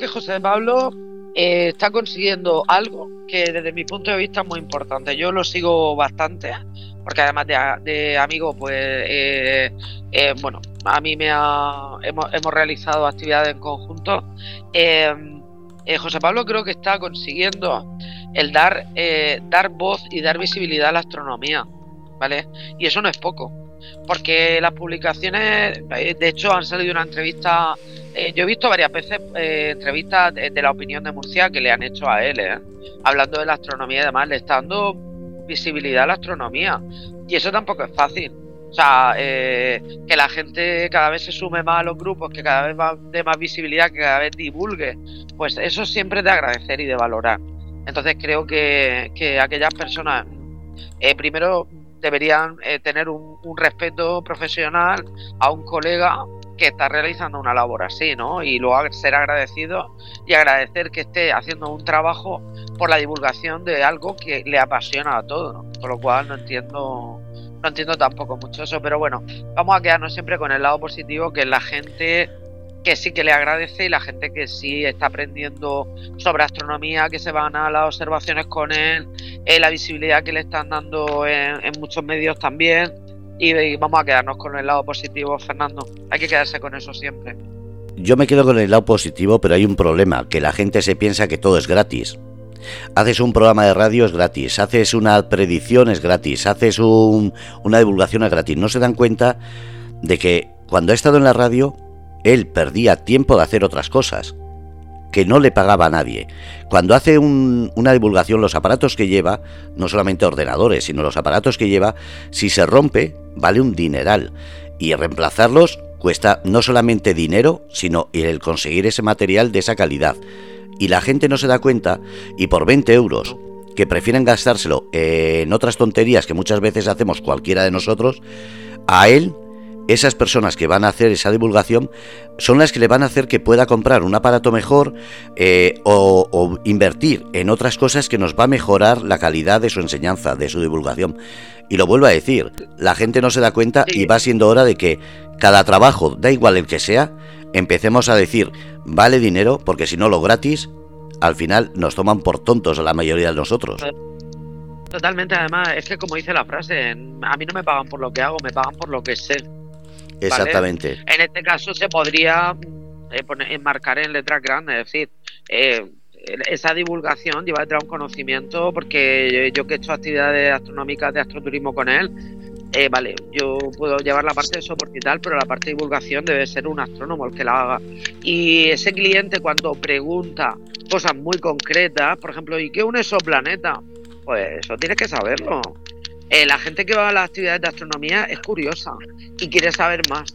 que José Pablo eh, está consiguiendo algo que desde mi punto de vista es muy importante. Yo lo sigo bastante, porque además de, amigo, pues, eh, eh, bueno, a mí me ha, hemos, hemos realizado actividades en conjunto. José Pablo creo que está consiguiendo el dar, dar voz y dar visibilidad a la astronomía, ¿vale? Y eso no es poco, porque las publicaciones, de hecho, han salido una entrevista eh, yo he visto varias veces eh, entrevistas de, la opinión de Murcia que le han hecho a él, eh, hablando de la astronomía y demás, le está dando visibilidad a la astronomía. Y eso tampoco es fácil. O sea, eh, que la gente cada vez se sume más a los grupos, que cada vez va de más visibilidad, que cada vez divulgue, pues eso siempre es de agradecer y de valorar. Entonces creo que, aquellas personas, eh, primero deberían eh, tener un, respeto profesional a un colega que está realizando una labor así, ¿no? Y luego ser agradecido y agradecer que esté haciendo un trabajo por la divulgación de algo que le apasiona a todos, ¿no? Con lo cual no entiendo no entiendo tampoco mucho eso, pero bueno, vamos a quedarnos siempre con el lado positivo, que la gente que sí que le agradece y la gente que sí está aprendiendo sobre astronomía, que se van a las observaciones con él, eh, la visibilidad que le están dando en, muchos medios también. Y, vamos a quedarnos con el lado positivo, Fernando. Hay que quedarse con eso siempre. Yo me quedo con el lado positivo, pero hay un problema, que la gente se piensa que todo es gratis. Haces un programa de radio es gratis, haces una predicción es gratis, haces una divulgación es gratis. No se dan cuenta de que cuando ha estado en la radio, él perdía tiempo de hacer otras cosas, que no le pagaba a nadie. Cuando hace una divulgación, los aparatos que lleva, no solamente ordenadores, sino los aparatos que lleva, si se rompe, vale un dineral. Y reemplazarlos cuesta no solamente dinero, sino el conseguir ese material de esa calidad y la gente no se da cuenta y por 20 euros que prefieren gastárselo en otras tonterías que muchas veces hacemos cualquiera de nosotros, a él, esas personas que van a hacer esa divulgación, son las que le van a hacer que pueda comprar un aparato mejor eh, o, invertir en otras cosas que nos va a mejorar la calidad de su enseñanza, de su divulgación. Y lo vuelvo a decir, la gente no se da cuenta y va siendo hora de que cada trabajo, da igual el que sea, empecemos a decir, vale dinero, porque si no lo gratis, al final nos toman por tontos a la mayoría de nosotros. Totalmente, además, es que como dice la frase, a mí no me pagan por lo que hago, me pagan por lo que sé. Exactamente. En este caso se podría eh, poner, enmarcar en letras grandes, es decir, eh, esa divulgación lleva detrás un conocimiento, porque yo que he hecho actividades astronómicas de astroturismo con él, eh, vale, yo puedo llevar la parte de soporte y tal, pero la parte de divulgación debe ser un astrónomo el que la haga. Y ese cliente cuando pregunta cosas muy concretas, por ejemplo, ¿y qué es un exoplaneta? Pues eso tienes que saberlo. Eh, la gente que va a las actividades de astronomía es curiosa y quiere saber más.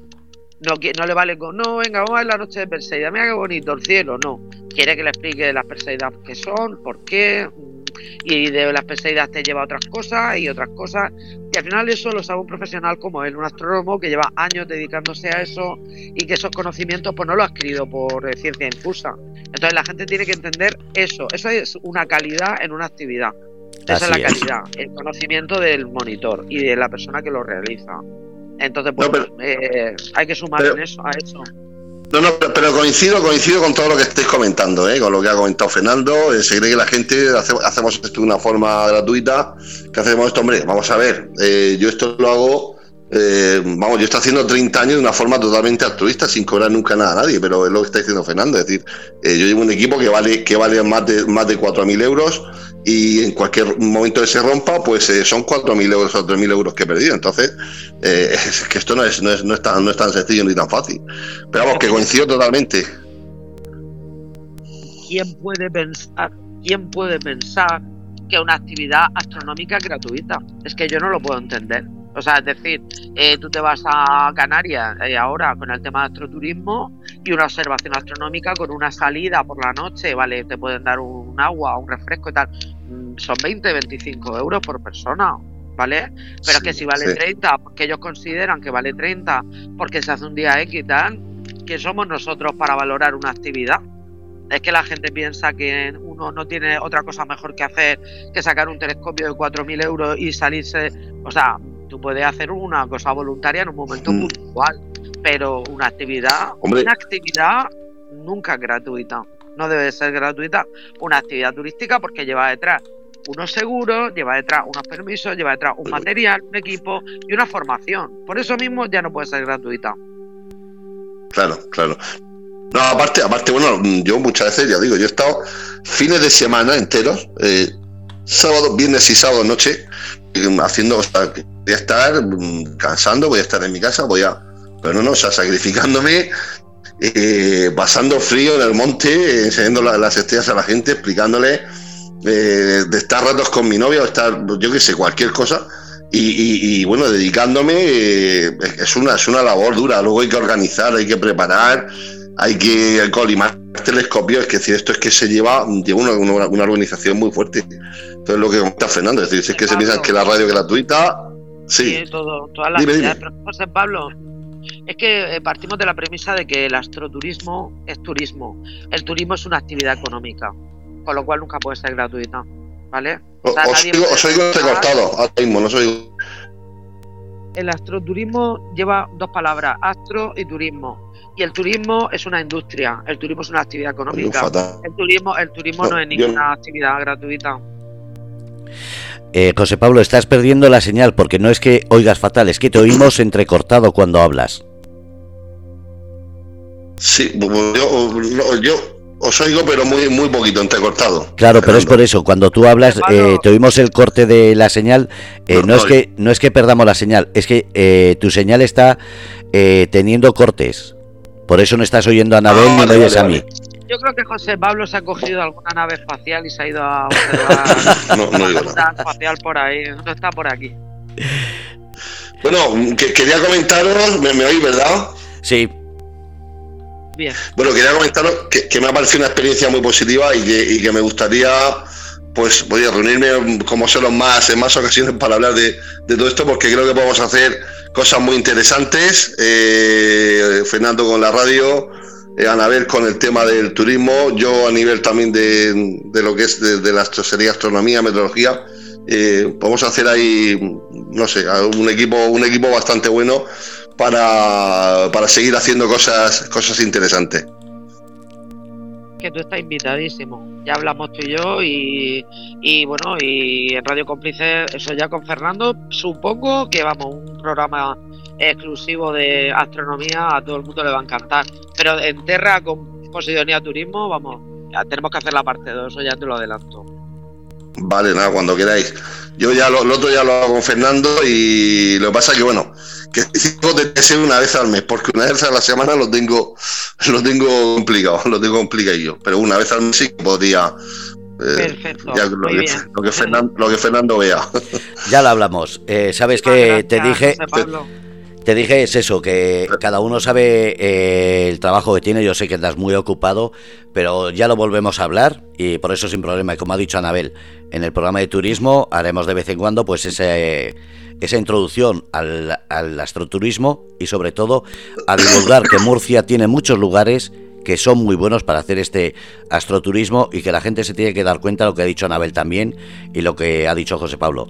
No, le vale con, no, venga, vamos a ver la noche de Perseida, mira qué bonito el cielo, no. Quiere que le explique las Perseidas qué son, por qué, y de las Perseidas te lleva a otras cosas y otras cosas. Y al final eso lo sabe un profesional como él, un astrónomo que lleva años dedicándose a eso y que esos conocimientos pues no lo ha adquirido por eh, ciencia infusa. Entonces la gente tiene que entender eso, eso es una calidad en una actividad. Esa es la calidad, el conocimiento del monitor y de la persona que lo realiza. Entonces, pues, eh, hay que sumar en eso, a eso. No, no, pero, coincido, coincido con todo lo que estáis comentando, ¿eh? con lo que ha comentado Fernando. Eh, se cree que la gente hacemos esto de una forma gratuita. que hacemos esto? Hombre, vamos a ver. Eh, yo esto lo hago, vamos, yo estoy haciendo 30 años de una forma totalmente altruista, sin cobrar nunca nada a nadie, pero es lo que está diciendo Fernando. Es decir, yo llevo un equipo que vale, que vale más de, más de 4.000 euros y en cualquier momento que se rompa, pues eh, son 4.000 euros o 3.000 euros que he perdido. Entonces, eh, es que esto no es, no, es, no, es tan, no es tan sencillo ni tan fácil. Pero vamos, que coincido totalmente. ¿Quién puede pensar, quién puede pensar que una actividad astronómica es gratuita? Es que yo no lo puedo entender. O sea, es decir, eh, tú te vas a Canarias eh, ahora con el tema de astroturismo y una observación astronómica con una salida por la noche, ¿vale? Te pueden dar un agua, un refresco y tal. Mm, son 20, 25 euros por persona, ¿vale? Pero es que si vale 30, porque ellos consideran que vale 30 porque se hace un día X y tal, ¿quién somos nosotros para valorar una actividad? Es que la gente piensa que uno no tiene otra cosa mejor que hacer que sacar un telescopio de 4.000 euros y salirse, o sea, Tú puedes hacer una cosa voluntaria en un momento mm. puntual, pero una actividad, una actividad nunca es gratuita. No debe ser gratuita una actividad turística porque lleva detrás unos seguros, lleva detrás unos permisos, lleva detrás un material, un equipo y una formación. Por eso mismo ya no puede ser gratuita. Claro, claro. No, aparte, aparte, bueno, yo muchas veces, ya digo, yo he estado fines de semana enteros, eh, sábado, viernes y sábado noche, eh, haciendo, o voy a estar mm, cansando, voy a estar en mi casa, voy a. Pero no, no, o sea, sacrificándome, eh, pasando frío en el monte, enseñando las estrellas a la gente, explicándole eh, de estar ratos con mi novia o estar, yo qué sé, cualquier cosa. Y, bueno, dedicándome eh, es, una, es una labor dura. Luego hay que organizar, hay que preparar, hay que colimar telescopios. Es que decir, esto es que se lleva, lleva una, una, organización muy fuerte. Entonces, lo que comenta Fernando, es decir, si es que se piensa que la radio es gratuita, sí. todo, todas las Pero José Pablo, es que eh, partimos de la premisa de que el astroturismo es turismo. El turismo es una actividad económica con lo cual nunca puede ser gratuita, ¿vale? O sea, os, oigo, os oigo entrecortado ahora mismo, no soy... El astroturismo lleva dos palabras, astro y turismo. Y el turismo es una industria, el turismo es una actividad económica. El turismo, el turismo no, es ninguna actividad gratuita. Eh, José Pablo, estás perdiendo la señal porque no es que oigas fatal, es que te oímos entrecortado cuando hablas. Sí, yo, yo os oigo, pero muy, muy poquito, entrecortado. Claro, pero es por eso. Cuando tú hablas, eh, te oímos el corte de la señal. Eh, no, es que no es que perdamos la señal, es que eh, tu señal está eh, teniendo cortes. Por eso no estás oyendo a Anabel ah, ni me oyes a mí. Yo creo que José Pablo se ha cogido alguna nave espacial y se ha ido a observar no, no espacial por ahí. No está por aquí. Bueno, que, quería comentaros, ¿me, ¿me oís, verdad? Sí. Bueno, quería comentaros que, me ha parecido una experiencia muy positiva y que, me gustaría pues podía reunirme como son los más en más ocasiones para hablar de, todo esto porque creo que podemos hacer cosas muy interesantes eh, Fernando con la radio eh, Anabel con el tema del turismo yo a nivel también de, lo que es de, la sería astronomía meteorología eh, podemos hacer ahí no sé un equipo un equipo bastante bueno para, para seguir haciendo cosas, cosas interesantes. Que tú estás invitadísimo. Ya hablamos tú y yo y, bueno, y en Radio Cómplice, eso ya con Fernando, supongo que vamos, un programa exclusivo de astronomía a todo el mundo le va a encantar. Pero en Terra con Posidonia Turismo, vamos, ya tenemos que hacer la parte 2, eso ya te lo adelanto. Vale, nada, cuando queráis. Yo ya lo, otro ya lo hago con Fernando y lo que pasa es que, bueno, que tengo de ser una vez al mes, porque una vez a la semana lo tengo, lo tengo complicado, lo tengo complicado yo, pero una vez al mes sí que podría. Eh, Perfecto, lo, que, Fernando, vea. Ya lo hablamos. Eh, Sabes que te dije. Te dije es eso, que cada uno sabe eh, el trabajo que tiene, yo sé que estás muy ocupado, pero ya lo volvemos a hablar y por eso sin problema. Como ha dicho Anabel, en el programa de turismo haremos de vez en cuando pues ese, esa introducción al, al astroturismo y sobre todo a divulgar que Murcia tiene muchos lugares que son muy buenos para hacer este astroturismo y que la gente se tiene que dar cuenta de lo que ha dicho Anabel también y lo que ha dicho José Pablo.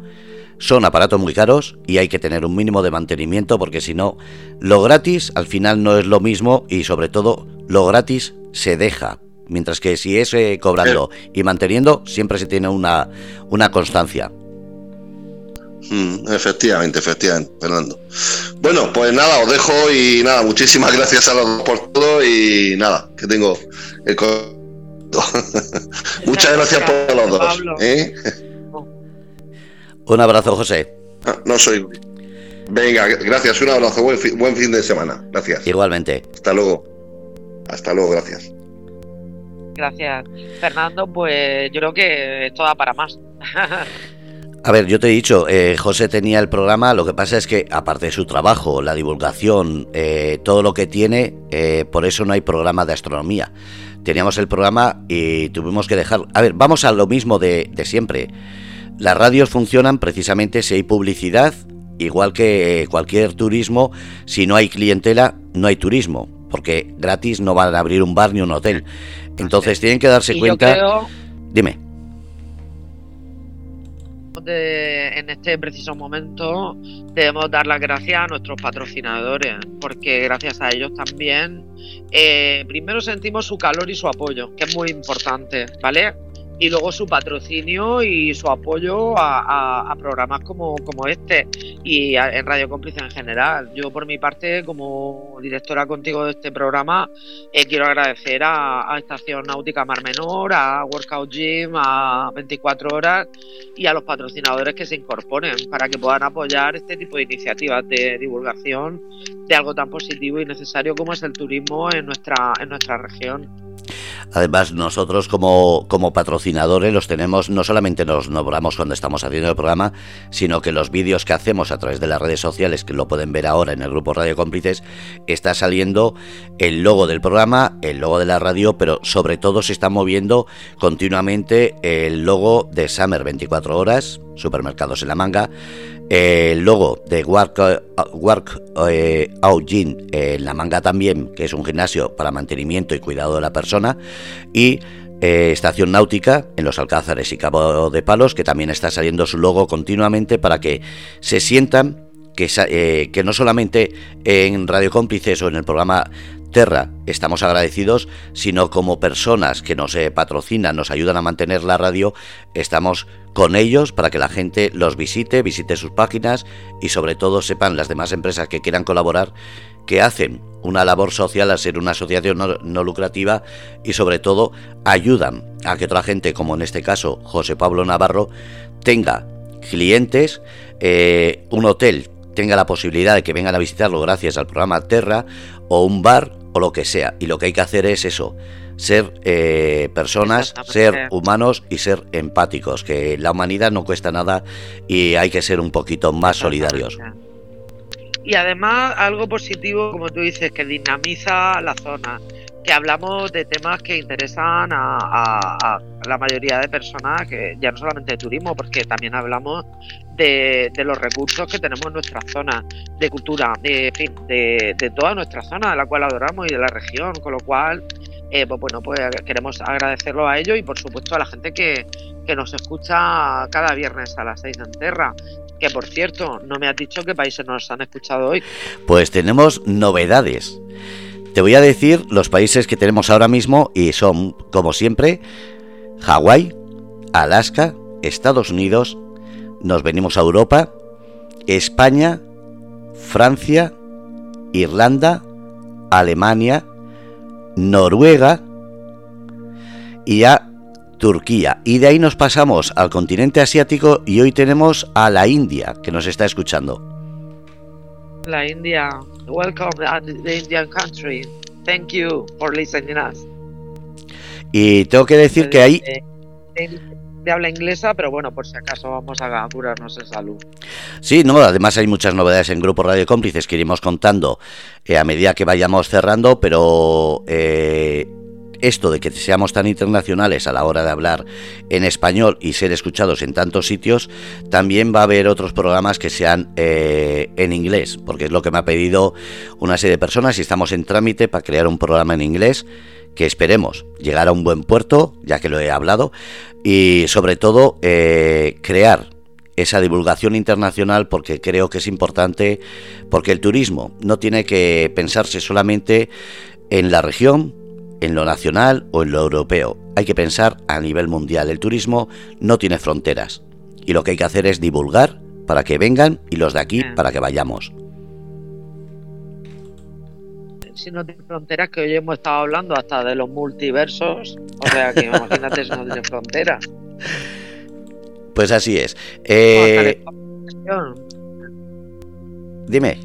Son aparatos muy caros y hay que tener un mínimo de mantenimiento porque si no, lo gratis al final no es lo mismo y sobre todo lo gratis se deja. Mientras que si es eh, cobrando y manteniendo, siempre se tiene una, una constancia. Mm, efectivamente, efectivamente, Fernando. Bueno, pues nada, os dejo y nada, muchísimas gracias a los dos por todo y nada, que tengo el... Muchas gracias por los dos. ¿eh? Un abrazo, José. Ah, no soy. Venga, gracias, un abrazo, buen fin, buen fin de semana. Gracias. Igualmente. Hasta luego. Hasta luego, gracias. Gracias, Fernando. Pues yo creo que esto da para más. A ver, yo te he dicho, eh, José tenía el programa, lo que pasa es que aparte de su trabajo, la divulgación, eh, todo lo que tiene, eh, por eso no hay programa de astronomía. Teníamos el programa y tuvimos que dejar... A ver, vamos a lo mismo de, de siempre. Las radios funcionan precisamente si hay publicidad, igual que cualquier turismo, si no hay clientela, no hay turismo, porque gratis no van a abrir un bar ni un hotel. Entonces tienen que darse cuenta... Dime. en este preciso momento debemos dar las gracias a nuestros patrocinadores, porque gracias a ellos también, eh, primero sentimos su calor y su apoyo, que es muy importante, ¿vale? Y luego su patrocinio y su apoyo a, programas como, como este y en Radio Cómplice en general. Yo por mi parte, como directora contigo de este programa, eh, quiero agradecer a, Estación Náutica Mar Menor, a Workout Gym, a 24 Horas y a los patrocinadores que se incorporen para que puedan apoyar este tipo de iniciativas de divulgación de algo tan positivo y necesario como es el turismo en nuestra, en nuestra región. Además, nosotros como, como patrocinadores los tenemos, no solamente nos nombramos cuando estamos haciendo el programa, sino que los vídeos que hacemos a través de las redes sociales, que lo pueden ver ahora en el grupo Radio Cómplices, está saliendo el logo del programa, el logo de la radio, pero sobre todo se está moviendo continuamente el logo de Summer 24 horas, supermercados en la manga, el logo de Work, Work eh, Out Gym en la manga también, que es un gimnasio para mantenimiento y cuidado de la persona, y eh, Estación Náutica en los Alcázares y Cabo de Palos, que también está saliendo su logo continuamente para que se sientan que, eh, que no solamente en Radio Cómplices o en el programa Terra estamos agradecidos, sino como personas que nos eh, patrocinan, nos ayudan a mantener la radio, estamos con ellos para que la gente los visite, visite sus páginas y sobre todo sepan las demás empresas que quieran colaborar que hacen una labor social al ser una asociación no, lucrativa y sobre todo ayudan a que otra gente, como en este caso José Pablo Navarro, tenga clientes, eh, un hotel tenga la posibilidad de que vengan a visitarlo gracias al programa Terra o un bar o lo que sea. Y lo que hay que hacer es eso, ser eh, personas, ser humanos y ser empáticos, que la humanidad no cuesta nada y hay que ser un poquito más solidarios. Y además algo positivo, como tú dices, que dinamiza la zona, que hablamos de temas que interesan a, la mayoría de personas, que ya no solamente de turismo, porque también hablamos de, los recursos que tenemos en nuestra zona, de cultura, de, de, toda nuestra zona, de la cual adoramos y de la región, con lo cual, eh, pues bueno, pues queremos agradecerlo a ellos y por supuesto a la gente que, que nos escucha cada viernes a las 6 en Terra. Que por cierto, no me has dicho qué países nos han escuchado hoy. Pues tenemos novedades. Te voy a decir los países que tenemos ahora mismo y son, como siempre, Hawái, Alaska, Estados Unidos, nos venimos a Europa, España, Francia, Irlanda, Alemania, Noruega y a Turquía. Y de ahí nos pasamos al continente asiático y hoy tenemos a la India que nos está escuchando. La India, welcome the Indian country. Thank you for listening us. Y tengo que decir que ahí de habla inglesa, pero bueno, por si acaso vamos a curarnos en salud. Sí, no, además hay muchas novedades en Grupo Radio Cómplices que iremos contando eh, a medida que vayamos cerrando, pero eh, esto de que seamos tan internacionales a la hora de hablar en español y ser escuchados en tantos sitios, también va a haber otros programas que sean eh, en inglés, porque es lo que me ha pedido una serie de personas y estamos en trámite para crear un programa en inglés que esperemos llegar a un buen puerto, ya que lo he hablado, y sobre todo eh, crear esa divulgación internacional porque creo que es importante, porque el turismo no tiene que pensarse solamente en la región, en lo nacional o en lo europeo. Hay que pensar a nivel mundial. El turismo no tiene fronteras y lo que hay que hacer es divulgar para que vengan y los de aquí para que vayamos si no tiene fronteras, que hoy hemos estado hablando hasta de los multiversos. O sea, que imagínate si no tiene fronteras. Pues así es. Eh, dime.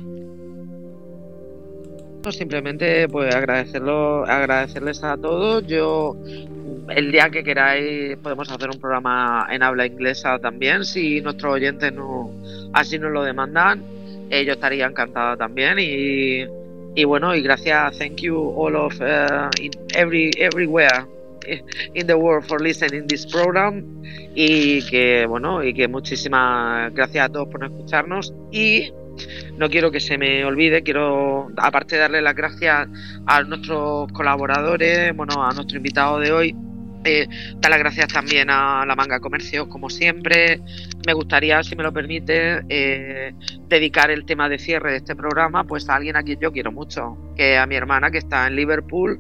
Simplemente pues agradecerlo, agradecerles a todos. Yo el día que queráis podemos hacer un programa en habla inglesa también, si nuestros oyentes no así nos lo demandan. Eh, yo estaría encantada también y y bueno, y gracias, thank you all of uh, in every everywhere in the world for listening this program y que bueno y que muchísimas gracias a todos por escucharnos y no quiero que se me olvide, quiero aparte darle las gracias a nuestros colaboradores, bueno, a nuestro invitado de hoy, eh, dar las gracias también a la Manga Comercio, como siempre. Me gustaría, si me lo permite, eh, dedicar el tema de cierre de este programa pues a alguien a quien yo quiero mucho, que a mi hermana que está en Liverpool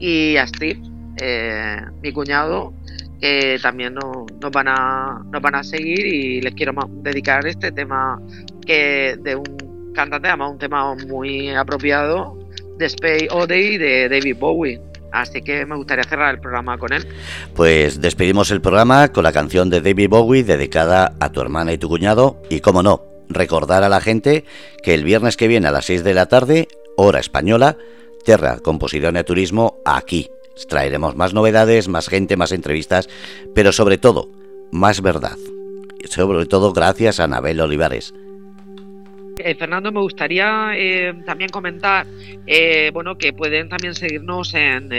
y a Steve, eh, mi cuñado, que también nos, van a, nos van a seguir y les quiero dedicar este tema que de un cantante, además un tema muy apropiado de Space Odyssey de David Bowie. Así que me gustaría cerrar el programa con él. Pues despedimos el programa con la canción de David Bowie dedicada a tu hermana y tu cuñado. Y como no, recordar a la gente que el viernes que viene a las 6 de la tarde, hora española, Terra Composición y Turismo, aquí, traeremos más novedades, más gente, más entrevistas, pero sobre todo, más verdad. Sobre todo gracias a Anabel Olivares. Eh, Fernando, me gustaría eh, también comentar, eh, bueno, que pueden también seguirnos en,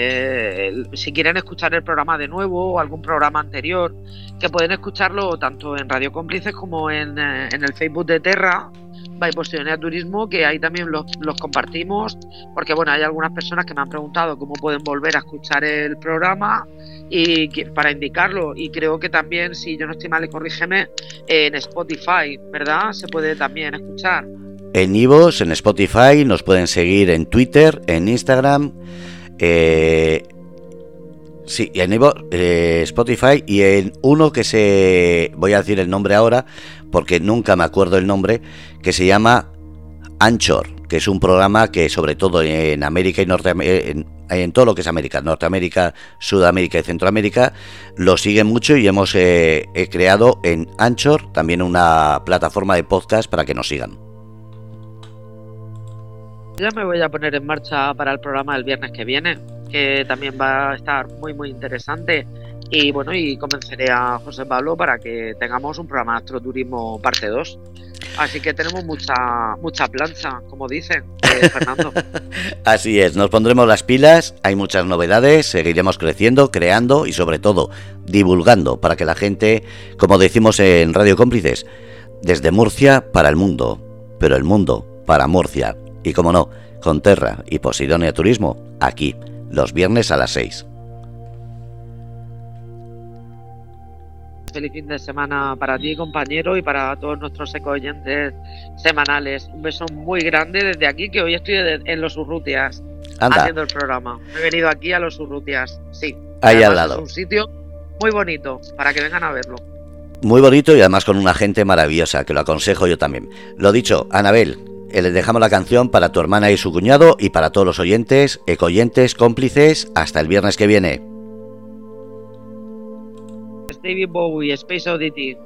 si quieren escuchar el programa de nuevo o algún programa anterior, que pueden escucharlo tanto en Radio Cómplices como en, en el Facebook de Terra, by Posidonia Turismo, que ahí también los, compartimos, porque bueno, hay algunas personas que me han preguntado cómo pueden volver a escuchar el programa y para indicarlo. Y creo que también, si yo no estoy mal, corrígeme, en Spotify, ¿verdad? Se puede también escuchar. En Ivos, en Spotify, nos pueden seguir en Twitter, en Instagram, eh, sí, en Ivo, eh, Spotify y en uno que se, voy a decir el nombre ahora, porque nunca me acuerdo el nombre, que se llama Anchor, que es un programa que sobre todo en América y Norteamérica, en, todo lo que es América, Norteamérica, Sudamérica y Centroamérica, lo siguen mucho y hemos eh, creado en Anchor también una plataforma de podcast para que nos sigan. Ya me voy a poner en marcha para el programa del viernes que viene, que también va a estar muy muy interesante y bueno, y convenceré a José Pablo para que tengamos un programa de astroturismo parte 2. Así que tenemos mucha mucha plancha, como dicen, eh, Fernando. Así es, nos pondremos las pilas, hay muchas novedades, seguiremos creciendo, creando y sobre todo divulgando para que la gente, como decimos en Radio Cómplices, desde Murcia para el mundo, pero el mundo para Murcia. Y como no, con Terra y Posidonia Turismo, aquí, los viernes a las 6. Feliz fin de semana para ti, compañero, y para todos nuestros eco-oyentes semanales. Un beso muy grande desde aquí, que hoy estoy en los Urrutias haciendo el programa. He venido aquí a los Urrutias, sí. Ahí al lado. Es un sitio muy bonito para que vengan a verlo. Muy bonito y además con una gente maravillosa, que lo aconsejo yo también. Lo dicho, Anabel, eh, les dejamos la canción para tu hermana y su cuñado y para todos los oyentes, ecoyentes, cómplices, hasta el viernes que viene. David Bowie, Space Oddity.